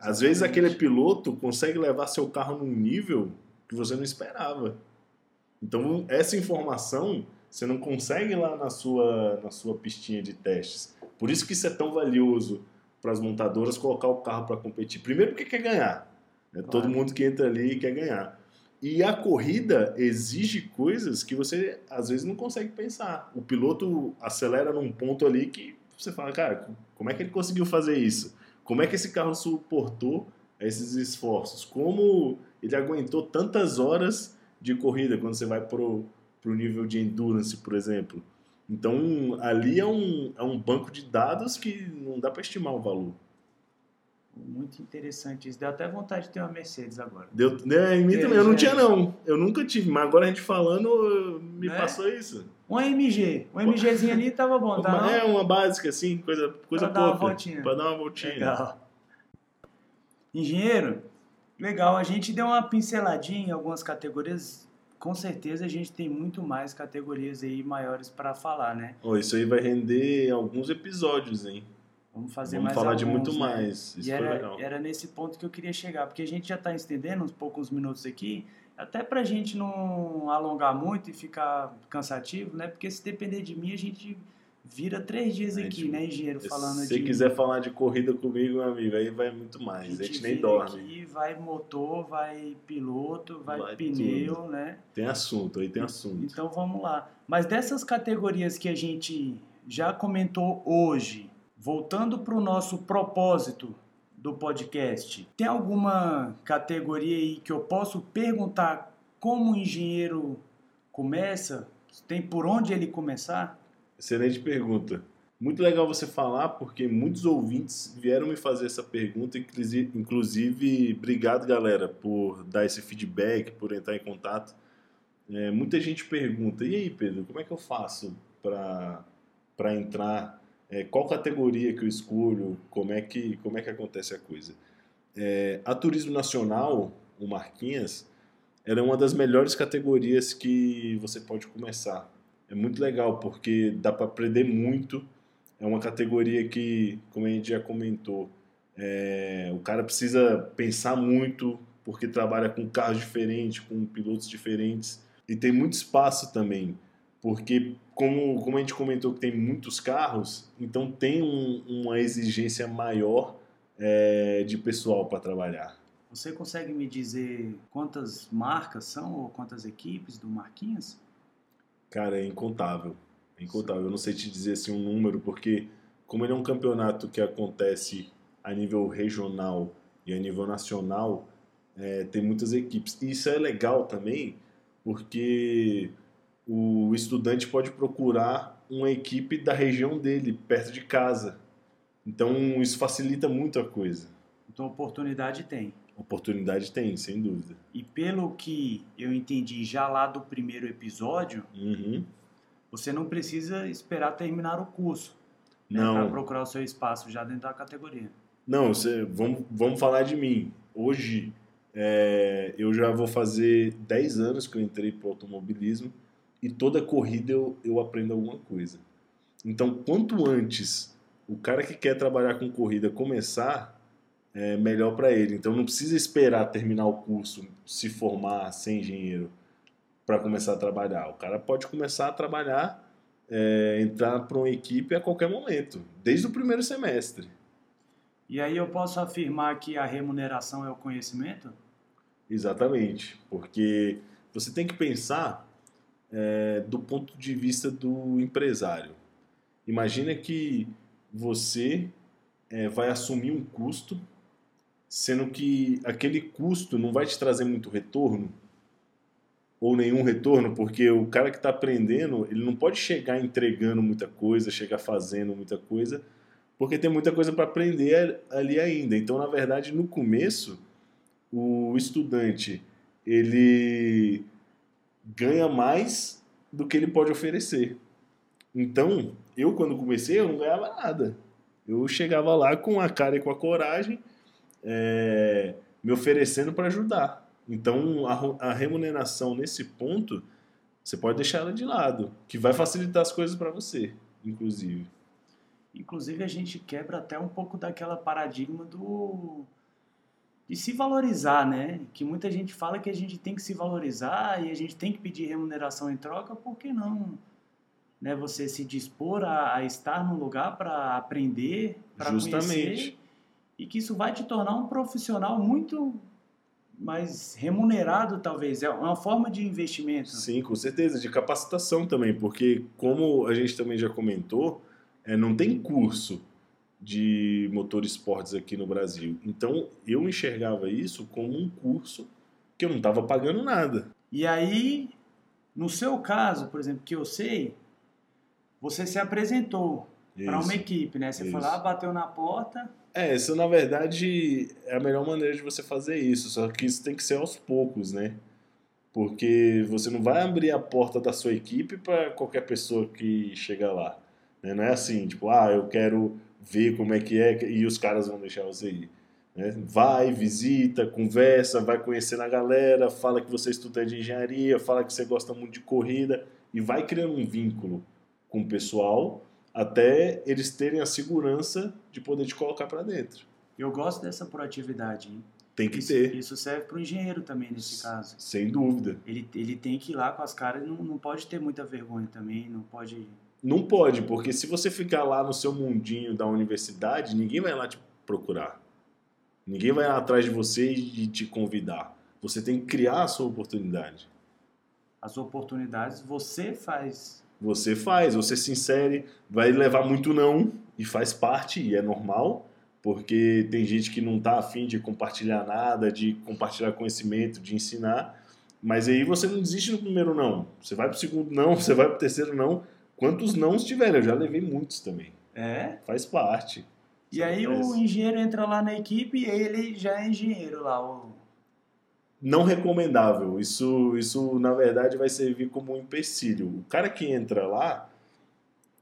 Às vezes Exatamente. aquele piloto consegue levar seu carro num nível que você não esperava. Então essa informação você não consegue lá na sua, na sua pistinha de testes. Por isso que isso é tão valioso para as montadoras colocar o carro para competir. Primeiro porque quer ganhar. Né? Todo Claro. mundo que entra ali quer ganhar. E a corrida exige coisas que você às vezes não consegue pensar. O piloto acelera num ponto ali que você fala, cara, como é que ele conseguiu fazer isso? Como é que esse carro suportou esses esforços? Como ele aguentou tantas horas de corrida quando você vai pro, pro nível de endurance, por exemplo? Então, ali é um, é um banco de dados que não dá para estimar o valor. Muito interessante isso. Deu até vontade de ter uma Mercedes agora. Deu, né, em mim É, também, eu não já- tinha não. Eu nunca tive, mas agora a gente falando, me Né? passou isso. Um MG. Um MGzinho ali tava bom, tá? Uma- é uma básica, assim, coisa, coisa Pra dar uma pouca. voltinha. Pra dar uma voltinha. Legal. Engenheiro, legal. A gente deu uma pinceladinha em algumas categorias. Com certeza a gente tem muito mais categorias aí maiores para falar, né? Ó, isso aí vai render alguns episódios, hein? Vamos fazer Vamos mais falar de alguns, muito né? mais. Isso e foi era, legal. era nesse ponto que eu queria chegar, porque a gente já está estendendo uns poucos minutos aqui, até pra gente não alongar muito e ficar cansativo, né? Porque se depender de mim, a gente vira três dias A aqui, gente- né, engenheiro, falando Se de... você quiser falar de corrida comigo, meu amigo, aí vai muito a mais. A gente gente nem dorme. Aqui, vai motor, vai piloto, vai, Vai pneu, né? Tem assunto, aí tem assunto. Então vamos lá. Mas dessas categorias que a gente já comentou hoje, voltando para o nosso propósito do podcast, tem alguma categoria aí que eu posso perguntar como o engenheiro começa? Tem por onde ele começar? Excelente pergunta. Muito legal você falar, porque muitos ouvintes vieram me fazer essa pergunta, inclusive, obrigado, galera, por dar esse feedback, por entrar em contato. É, muita gente pergunta, e aí, Pedro, como é que eu faço para entrar? É, qual categoria que eu escolho? Como é que, como é que acontece a coisa? É, a Turismo Nacional, o Marquinhas, era uma das melhores categorias que você pode começar. É muito legal, porque dá para aprender muito. É uma categoria que, como a gente já comentou, é, o cara precisa pensar muito, porque trabalha com carros diferentes, com pilotos diferentes. E tem muito espaço também, porque, como, como a gente comentou que tem muitos carros, então tem um- uma exigência maior é, de pessoal para trabalhar. Você consegue me dizer quantas marcas são ou quantas equipes do Marquinhos? Cara, é incontável. É incontável. Eu não sei te dizer assim um número, porque como ele é um campeonato que acontece a nível regional e a nível nacional, é, tem muitas equipes. E isso é legal também, porque o estudante pode procurar uma equipe da região dele, perto de casa. Então isso facilita muito a coisa. Então oportunidade tem. Oportunidade tem, sem dúvida. E pelo que eu entendi já lá do primeiro episódio, Uhum. você não precisa esperar terminar o curso né, Não. para procurar o seu espaço já dentro da categoria. Não, você, vamos, vamos falar de mim. Hoje, é, eu já vou fazer 10 anos que eu entrei para o automobilismo e toda corrida eu, eu aprendo alguma coisa. Então, quanto antes o cara que quer trabalhar com corrida começar, é, melhor para ele. Então não precisa esperar terminar o curso, se formar, ser engenheiro, para começar a trabalhar. O cara pode começar a trabalhar, é, entrar para uma equipe a qualquer momento, desde o primeiro semestre. E aí eu posso afirmar que a remuneração é o conhecimento? Exatamente, porque você tem que pensar é, do ponto de vista do empresário. Imagina que você é, vai assumir um custo, sendo que aquele custo não vai te trazer muito retorno ou nenhum retorno, porque o cara que está aprendendo, ele não pode chegar entregando muita coisa, chegar fazendo muita coisa, porque tem muita coisa para aprender ali ainda. Então, na verdade, no começo, o estudante ele ganha mais do que ele pode oferecer. Então, eu quando comecei, eu não ganhava nada. Eu chegava lá com a cara e com a coragem, é, me oferecendo para ajudar. Então, a, a remuneração nesse ponto, você pode deixar ela de lado, que vai facilitar as coisas para você, inclusive. Inclusive, a gente quebra até um pouco daquela paradigma do de se valorizar, né? Que muita gente fala que a gente tem que se valorizar e a gente tem que pedir remuneração em troca, por que não? Né, você se dispor a, a estar num lugar para aprender, para conhecer, e que isso vai te tornar um profissional muito mais remunerado, talvez. É uma forma de investimento. Sim, com certeza, de capacitação também, porque como a gente também já comentou, é, não tem curso de motor esportes aqui no Brasil. Então eu enxergava isso como um curso que eu não estava pagando nada. E aí, no seu caso, por exemplo, que eu sei, você se apresentou para uma equipe, né? Você isso. foi lá, bateu na porta. É, isso na verdade é a melhor maneira de você fazer isso, só que isso tem que ser aos poucos, né? Porque você não vai abrir a porta da sua equipe para qualquer pessoa que chega lá. Né? Não é assim, tipo, ah, eu quero ver como é que é e os caras vão deixar você ir. Né? Vai, visita, conversa, vai conhecendo a galera, fala que você estuda de engenharia, fala que você gosta muito de corrida e vai criando um vínculo com o pessoal até eles terem a segurança de poder te colocar para dentro. Eu gosto dessa proatividade. Hein? Tem que isso, ter. Isso serve para o engenheiro também, nesse caso. Sem dúvida. Ele, ele tem que ir lá com as caras, não, não pode ter muita vergonha também, não pode não pode, porque se você ficar lá no seu mundinho da universidade, ninguém vai lá te procurar. Ninguém vai lá atrás de você e te convidar. Você tem que criar a sua oportunidade. As oportunidades você faz. Você faz, você se insere, vai levar muito não e faz parte, e é normal, porque tem gente que não está afim de compartilhar nada, de compartilhar conhecimento, de ensinar. Mas aí você não desiste no primeiro não. Você vai para o segundo não, você vai para o terceiro não Quantos não tiveram? Eu já levei muitos também. É? Faz parte. E aí o engenheiro entra lá na equipe e ele já é engenheiro lá. O... Não recomendável. Isso, isso, na verdade, vai servir como um empecilho. O cara que entra lá,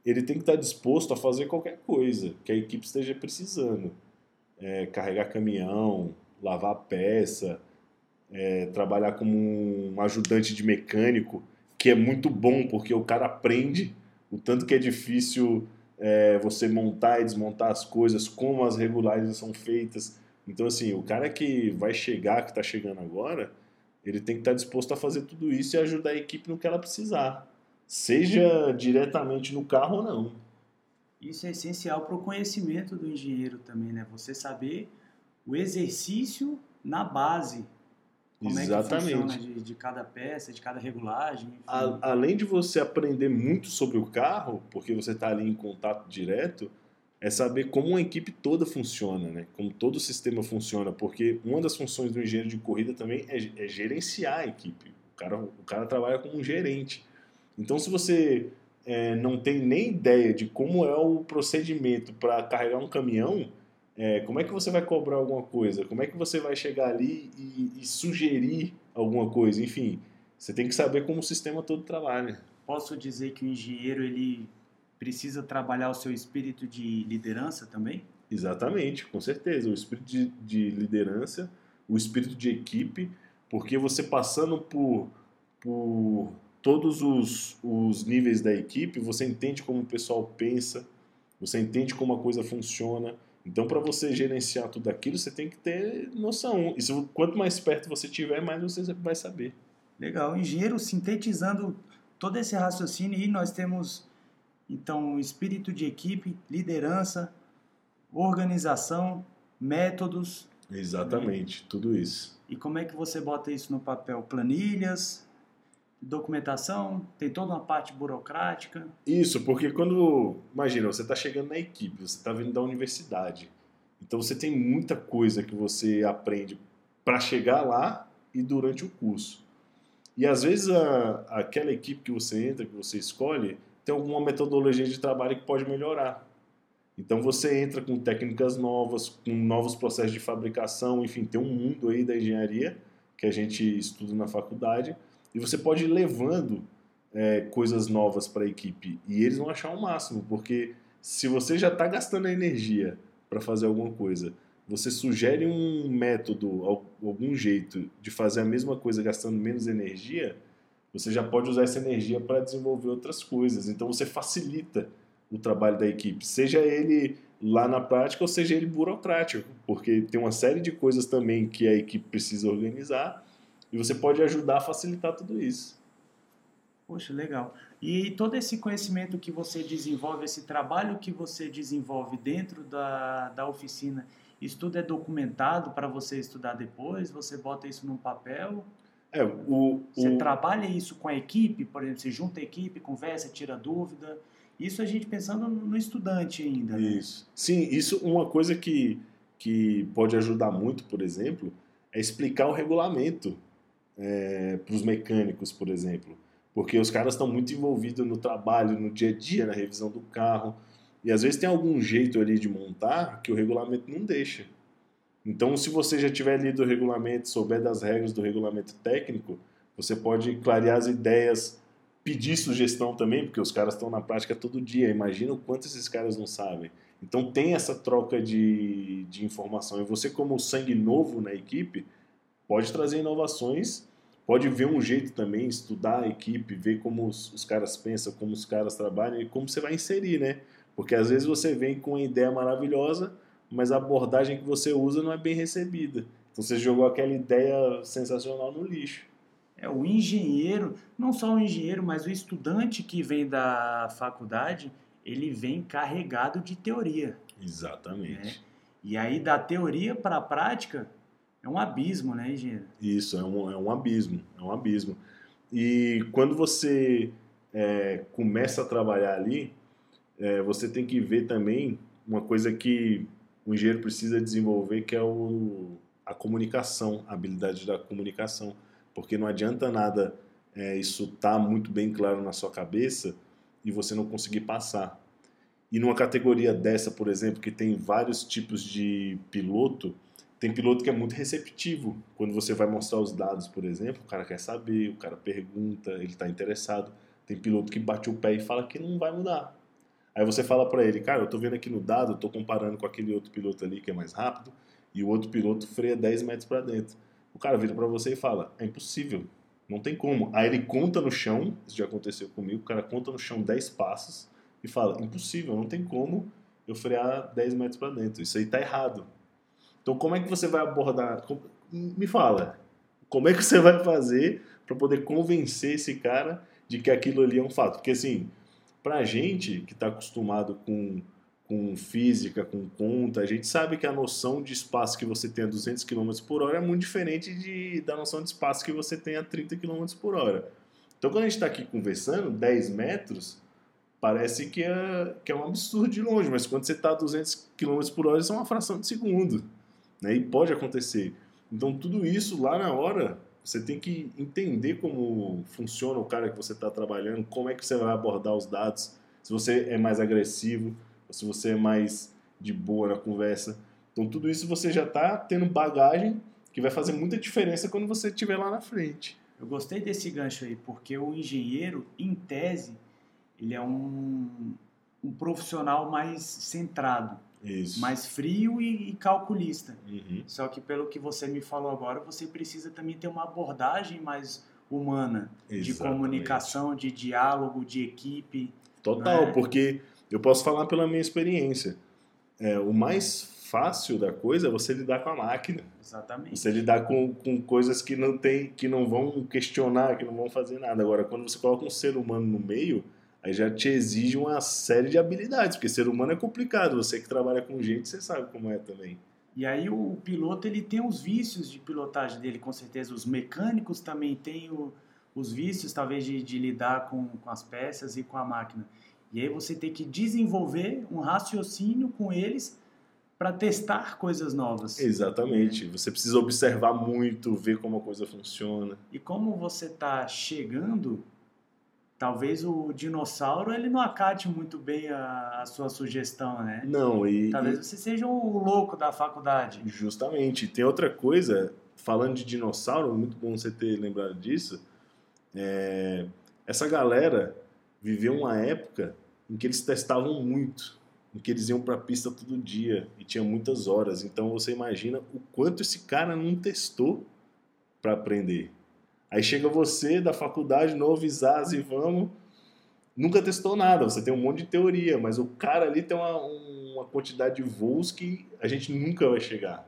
ele tem que estar disposto a fazer qualquer coisa que a equipe esteja precisando. É, carregar caminhão, lavar peça, é, trabalhar como um ajudante de mecânico, que é muito bom porque o cara aprende o tanto que é difícil é, você montar e desmontar as coisas, como as regulagens são feitas. Então, assim, o cara que vai chegar, que está chegando agora, ele tem que estar tá disposto a fazer tudo isso e ajudar a equipe no que ela precisar, seja diretamente no carro ou não. Isso é essencial para o conhecimento do engenheiro também, né? Você saber o exercício na base, como Exatamente. é que funciona de, de, cada peça, de cada regulagem. A, além de você aprender muito sobre o carro, porque você está ali em contato direto, é saber como a equipe toda funciona, né? Como todo o sistema funciona, porque uma das funções do engenheiro de corrida também é, é gerenciar a equipe. O cara, o cara trabalha como um gerente. Então, se você é, não tem nem ideia de como é o procedimento para carregar um caminhão, é, como é que você vai cobrar alguma coisa? Como é que você vai chegar ali e, e, sugerir alguma coisa? Enfim, você tem que saber como o sistema todo trabalha. Posso dizer que o engenheiro ele precisa trabalhar o seu espírito de liderança também? Exatamente, com certeza. O espírito de, de liderança, o espírito de equipe, porque você passando por, por todos os, os níveis da equipe, você entende como o pessoal pensa, você entende como a coisa funciona Então, para você gerenciar tudo aquilo, você tem que ter noção. E se, quanto mais perto você tiver, mais você vai saber. Legal. Engenheiro, sintetizando todo esse raciocínio aí, nós temos, então, espírito de equipe, liderança, organização, métodos. Exatamente, né? tudo isso. E como é que você bota isso no papel? Planilhas, documentação, tem toda uma parte burocrática. Isso, porque quando, imagina, você está chegando na equipe, você está vindo da universidade, então você tem muita coisa que você aprende para chegar lá e durante o curso. E às vezes a, aquela equipe que você entra, que você escolhe, tem alguma metodologia de trabalho que pode melhorar. Então você entra com técnicas novas, com novos processos de fabricação, enfim, tem um mundo aí da engenharia que a gente estuda na faculdade e você pode ir levando é, coisas novas para a equipe e eles vão achar o máximo, porque se você já está gastando energia para fazer alguma coisa, você sugere um método, algum jeito de fazer a mesma coisa gastando menos energia, você já pode usar essa energia para desenvolver outras coisas. Então você facilita o trabalho da equipe, seja ele lá na prática ou seja ele burocrático, porque tem uma série de coisas também que a equipe precisa organizar e você pode ajudar a facilitar tudo isso. Poxa, legal. E todo esse conhecimento que você desenvolve, esse trabalho que você desenvolve dentro da, da oficina, isso tudo é documentado para você estudar depois? Você bota isso num papel? É, o, você o... trabalha isso com a equipe, por exemplo, você junta a equipe, conversa, tira dúvida. Isso a gente pensando no estudante ainda. Né? Isso. Sim, isso uma coisa que, que pode ajudar muito, por exemplo, é explicar o regulamento é, para os mecânicos, por exemplo. Porque os caras estão muito envolvidos no trabalho, no dia a dia, na revisão do carro. E às vezes tem algum jeito ali de montar que o regulamento não deixa. Então, se você já tiver lido o regulamento, souber das regras do regulamento técnico, você pode clarear as ideias, pedir sugestão também, porque os caras estão na prática todo dia. Imagina o quanto esses caras não sabem. Então, tem essa troca de, de informação. E você, como sangue novo na equipe, pode trazer inovações pode ver um jeito também, estudar a equipe, ver como os, os, caras pensam, como os caras trabalham e como você vai inserir, né? Porque às vezes você vem com uma ideia maravilhosa, mas a abordagem que você usa não é bem recebida. Então você jogou aquela ideia sensacional no lixo. É o engenheiro, não só o engenheiro, mas o estudante que vem da faculdade, ele vem carregado de teoria. Exatamente. Né? E aí da teoria para a prática, é um abismo, né, engenheiro? Isso, é um, é um abismo, é um abismo. E quando você é, começa a trabalhar ali, é, você tem que ver também uma coisa que o engenheiro precisa desenvolver, que é o, a comunicação, a habilidade da comunicação. Porque não adianta nada é, isso estar tá muito bem claro na sua cabeça e você não conseguir passar. E numa categoria dessa, por exemplo, que tem vários tipos de piloto, tem piloto que é muito receptivo. Quando você vai mostrar os dados, por exemplo, o cara quer saber, o cara pergunta, ele está interessado. Tem piloto que bate o pé e fala que não vai mudar. Aí você fala para ele, cara, eu estou vendo aqui no dado, eu estou comparando com aquele outro piloto ali que é mais rápido, e o outro piloto freia 10 metros para dentro. O cara vira para você e fala, é impossível, não tem como. Aí ele conta no chão, isso já aconteceu comigo, o cara conta no chão 10 passos e fala, impossível, não tem como eu frear 10 metros para dentro. Isso aí está errado. Então, como é que você vai abordar? Me fala, como é que você vai fazer para poder convencer esse cara de que aquilo ali é um fato? Porque, assim, para a gente que está acostumado com, com física, com conta, a gente sabe que a noção de espaço que você tem a 200 km por hora é muito diferente de, da noção de espaço que você tem a 30 km por hora. Então, quando a gente está aqui conversando, 10 metros, parece que é, que é um absurdo de longe, mas quando você está a 200 km por hora, isso é uma fração de segundo. Né? E pode acontecer. Então, tudo isso lá na hora, você tem que entender como funciona o cara que você está trabalhando, como é que você vai abordar os dados, se você é mais agressivo, ou se você é mais de boa na conversa. Então, tudo isso você já está tendo bagagem que vai fazer muita diferença quando você estiver lá na frente. Eu gostei desse gancho aí, porque o engenheiro, em tese, ele é um, um profissional mais centrado. Isso. mais frio e, e calculista. Uhum. Só que pelo que você me falou agora, você precisa também ter uma abordagem mais humana, Exatamente. de comunicação, de diálogo, de equipe. Total, né? porque eu posso falar pela minha experiência. é, o mais fácil da coisa é você lidar com a máquina. Exatamente. Você lidar com, com coisas que não tem, que não vão questionar, que não vão fazer nada. Agora, quando você coloca um ser humano no meio, aí já te exige uma série de habilidades, porque ser humano é complicado. Você que trabalha com gente, você sabe como é também. E aí o piloto ele tem os vícios de pilotagem dele, com certeza. Os mecânicos também têm o, os vícios, talvez, de, de lidar com, com as peças e com a máquina. E aí você tem que desenvolver um raciocínio com eles para testar coisas novas. Exatamente. Você precisa observar muito, ver como a coisa funciona. E como você está chegando, talvez o dinossauro ele não acate muito bem a, a sua sugestão, né? Não, e talvez e, você seja o louco da faculdade. Justamente. Tem outra coisa, falando de dinossauro, muito bom você ter lembrado disso. É, essa galera viveu uma época em que eles testavam muito em que eles iam para a pista todo dia e tinha muitas horas. Então você imagina o quanto esse cara não testou para aprender. Aí chega você da faculdade, novo Isaz e vamos, nunca testou nada. Você tem um monte de teoria, mas o cara ali tem uma, uma quantidade de voos que a gente nunca vai chegar.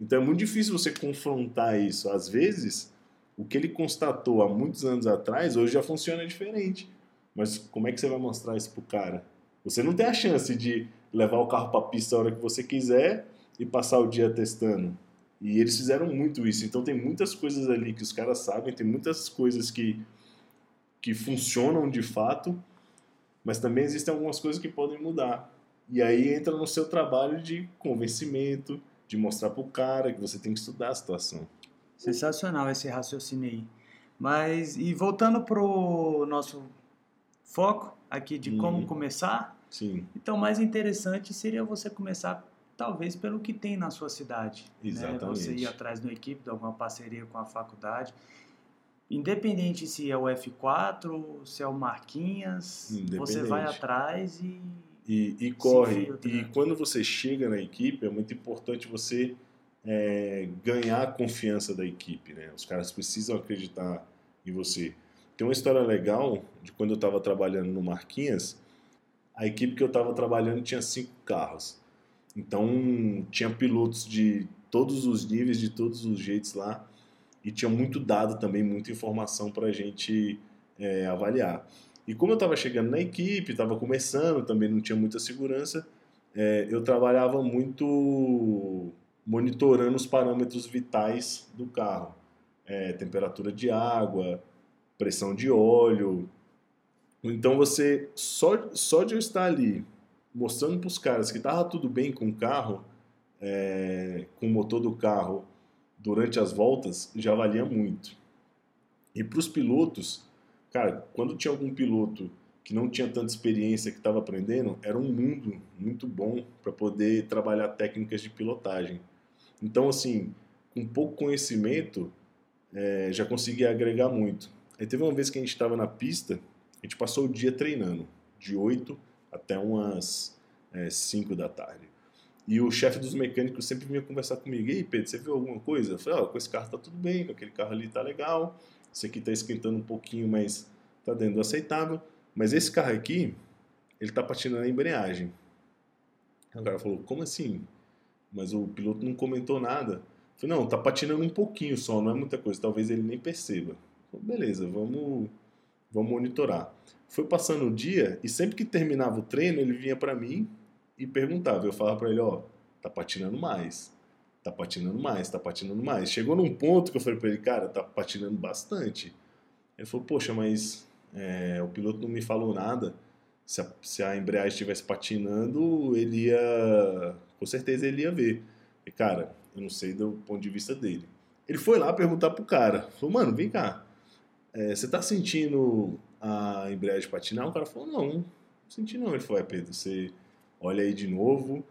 Então é muito difícil você confrontar isso. Às vezes, o que ele constatou há muitos anos atrás, hoje já funciona diferente. Mas como é que você vai mostrar isso pro cara? Você não tem a chance de levar o carro para pista a hora que você quiser e passar o dia testando. E eles fizeram muito isso. Então tem muitas coisas ali que os caras sabem, tem muitas coisas que, que funcionam de fato, mas também existem algumas coisas que podem mudar. E aí entra no seu trabalho de convencimento, de mostrar para o cara que você tem que estudar a situação. Sensacional esse raciocínio aí. Mas, e voltando para o nosso foco aqui de uhum. como começar. Sim. Então, mais interessante seria você começar talvez pelo que tem na sua cidade. Exatamente. Né? Você ir atrás de uma equipe, de alguma parceria com a faculdade. Independente se é o F4, se é o Marquinhas, você vai atrás e. E, e corre. E quando você chega na equipe, é muito importante você é, ganhar a confiança da equipe. Né? Os caras precisam acreditar em você. Tem uma história legal de quando eu estava trabalhando no Marquinhas. A equipe que eu estava trabalhando tinha cinco carros. Então tinha pilotos de todos os níveis, de todos os jeitos lá. E tinha muito dado também, muita informação para a gente é, avaliar. E como eu estava chegando na equipe, estava começando, também não tinha muita segurança, é, eu trabalhava muito monitorando os parâmetros vitais do carro. É, temperatura de água, pressão de óleo. Então você, só, só de eu estar ali mostrando para os caras que estava tudo bem com o carro, é, com o motor do carro durante as voltas, já valia muito. E para os pilotos, cara, quando tinha algum piloto que não tinha tanta experiência, que estava aprendendo, era um mundo muito bom para poder trabalhar técnicas de pilotagem. Então, assim, com pouco conhecimento, é, já conseguia agregar muito. Aí teve uma vez que a gente estava na pista, a gente passou o dia treinando, de 8 até umas é, 5 da tarde. E o chefe dos mecânicos sempre vinha conversar comigo. E aí, Pedro, você viu alguma coisa? Eu falei, ó, oh, com esse carro tá tudo bem, com aquele carro ali tá legal. Esse aqui tá esquentando um pouquinho, mas tá dentro do aceitável. Mas esse carro aqui, ele tá patinando a embreagem. O cara falou, como assim? Mas o piloto não comentou nada. Eu falei, não, tá patinando um pouquinho só, não é muita coisa. Talvez ele nem perceba. Beleza, vamos, vamos monitorar. Foi passando o dia e sempre que terminava o treino, ele vinha para mim e perguntava. Eu falava para ele: Ó, tá patinando mais, tá patinando mais, tá patinando mais. Chegou num ponto que eu falei para ele: Cara, tá patinando bastante. Ele falou: Poxa, mas é, o piloto não me falou nada. Se a, se a embreagem estivesse patinando, ele ia. Com certeza ele ia ver. E, cara, eu não sei do ponto de vista dele. Ele foi lá perguntar pro cara: Falou, mano, vem cá é, você tá sentindo a embreagem patinar? O cara falou, não, não senti não. Ele falou, é Pedro, você olha aí de novo,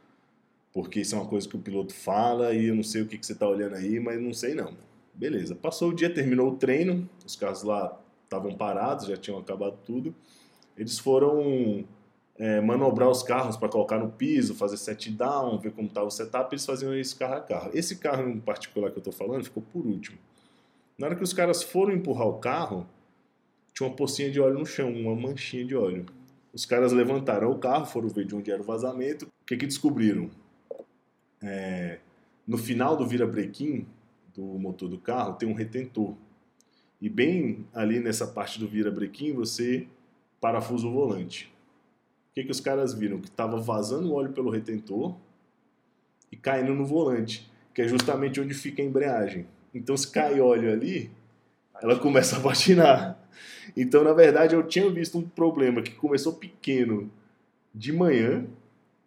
porque isso é uma coisa que o piloto fala e eu não sei o que, que você tá olhando aí, mas não sei não. Beleza, passou o dia, terminou o treino, os carros lá estavam parados, já tinham acabado tudo. Eles foram é, manobrar os carros para colocar no piso, fazer set down, ver como estava o setup, eles faziam isso carro a carro. Esse carro em particular que eu estou falando ficou por último. Na hora que os caras foram empurrar o carro, tinha uma pocinha de óleo no chão, uma manchinha de óleo. os caras levantaram o carro, foram ver de onde era o vazamento. O que, que descobriram? É, no final do virabrequim do motor do carro tem um retentor. E bem ali nessa parte do virabrequim você parafusa o volante. O que, que os caras viram? Que estava vazando óleo pelo retentor e caindo no volante, que é justamente onde fica a embreagem. Então se cai óleo ali, ela começa a patinar. Então, na verdade, eu tinha visto um problema que começou pequeno de manhã.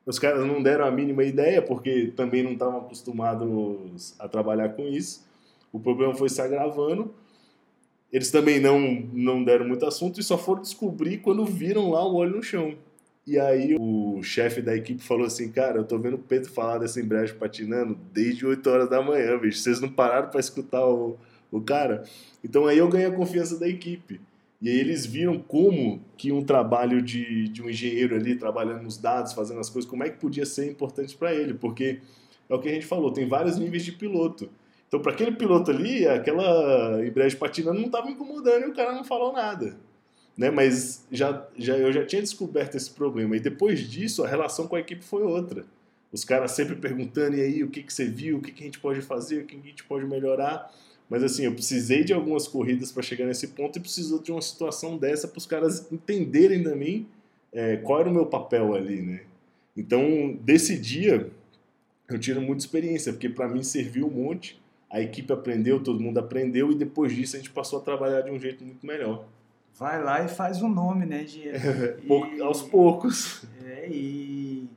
Os caras não deram a mínima ideia, porque também não estavam acostumados a trabalhar com isso. O problema foi se agravando. Eles também não, não deram muito assunto e só foram descobrir quando viram lá o óleo no chão. E aí o chefe da equipe falou assim, cara, eu tô vendo o Pedro falar dessa embreagem patinando desde 8 horas da manhã, bicho. Vocês não pararam para escutar o, o cara? Então aí eu ganhei a confiança da equipe. E aí eles viram como que um trabalho de, de um engenheiro ali, trabalhando nos dados, fazendo as coisas, como é que podia ser importante para ele, porque é o que a gente falou, tem vários níveis de piloto. Então, para aquele piloto ali, aquela embreagem patinando não estava incomodando e o cara não falou nada. Né? Mas já, já, eu já tinha descoberto esse problema. E depois disso, a relação com a equipe foi outra. Os caras sempre perguntando, e aí, o que, que você viu, o que, que a gente pode fazer, o que, que a gente pode melhorar. Mas assim, eu precisei de algumas corridas para chegar nesse ponto e precisou de uma situação dessa para os caras entenderem também é, qual era o meu papel ali, né? Então, desse dia, eu tiro muita experiência, porque para mim serviu um monte, a equipe aprendeu, todo mundo aprendeu e depois disso a gente passou a trabalhar de um jeito muito melhor. Vai lá e faz um nome, né, Diego? e... Aos poucos. É, e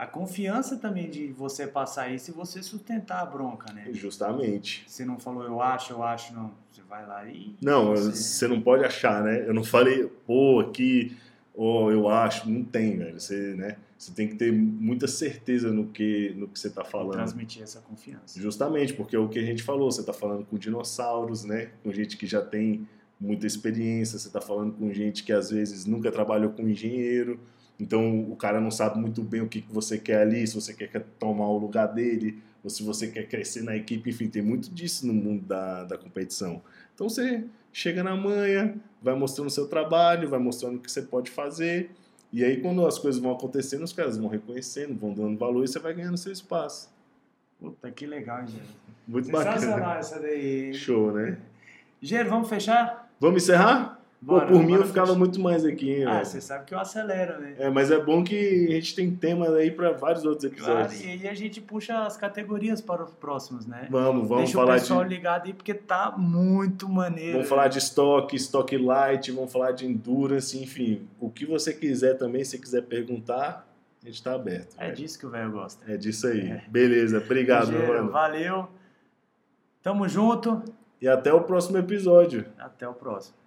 a confiança também de você passar isso e você sustentar a bronca, né? Justamente. Você não falou eu acho, eu acho, não. Você vai lá e. Não, você, você não pode achar, né? Eu não falei, pô, aqui, oh, eu acho. Não tem, velho. Você, né? Você tem que ter muita certeza no que, no que você está falando. Transmitir essa confiança. Justamente, porque é o que a gente falou, você está falando com dinossauros, né? Com gente que já tem muita experiência, você está falando com gente que às vezes nunca trabalhou com engenheiro. Então o cara não sabe muito bem o que, que você quer ali, se você quer tomar o lugar dele, ou se você quer crescer na equipe, enfim, tem muito disso no mundo da, da competição. Então você chega na manhã, vai mostrando o seu trabalho, vai mostrando o que você pode fazer, e aí quando as coisas vão acontecendo, os caras vão reconhecendo, vão dando valor e você vai ganhando seu espaço. Puta, que legal, gente. Muito bacana. essa daí. Show, né? Gero, vamos fechar? Vamos encerrar? Bora, Pô, por mim eu ficava muito mais aqui, hein, Ah, você sabe que eu acelero, né? É, mas é bom que a gente tem tema aí para vários outros episódios. Claro, e aí a gente puxa as categorias para os próximos, né? Vamos, vamos Deixa falar o pessoal de... ligado aí, porque tá muito maneiro. Vamos falar de estoque, estoque light, vamos falar de endurance, enfim. O que você quiser também, se quiser perguntar, a gente tá aberto. É disso que o velho gosta. É disso aí. É. Beleza, obrigado, meu mano. Valeu. Tamo junto. E até o próximo episódio. Até o próximo.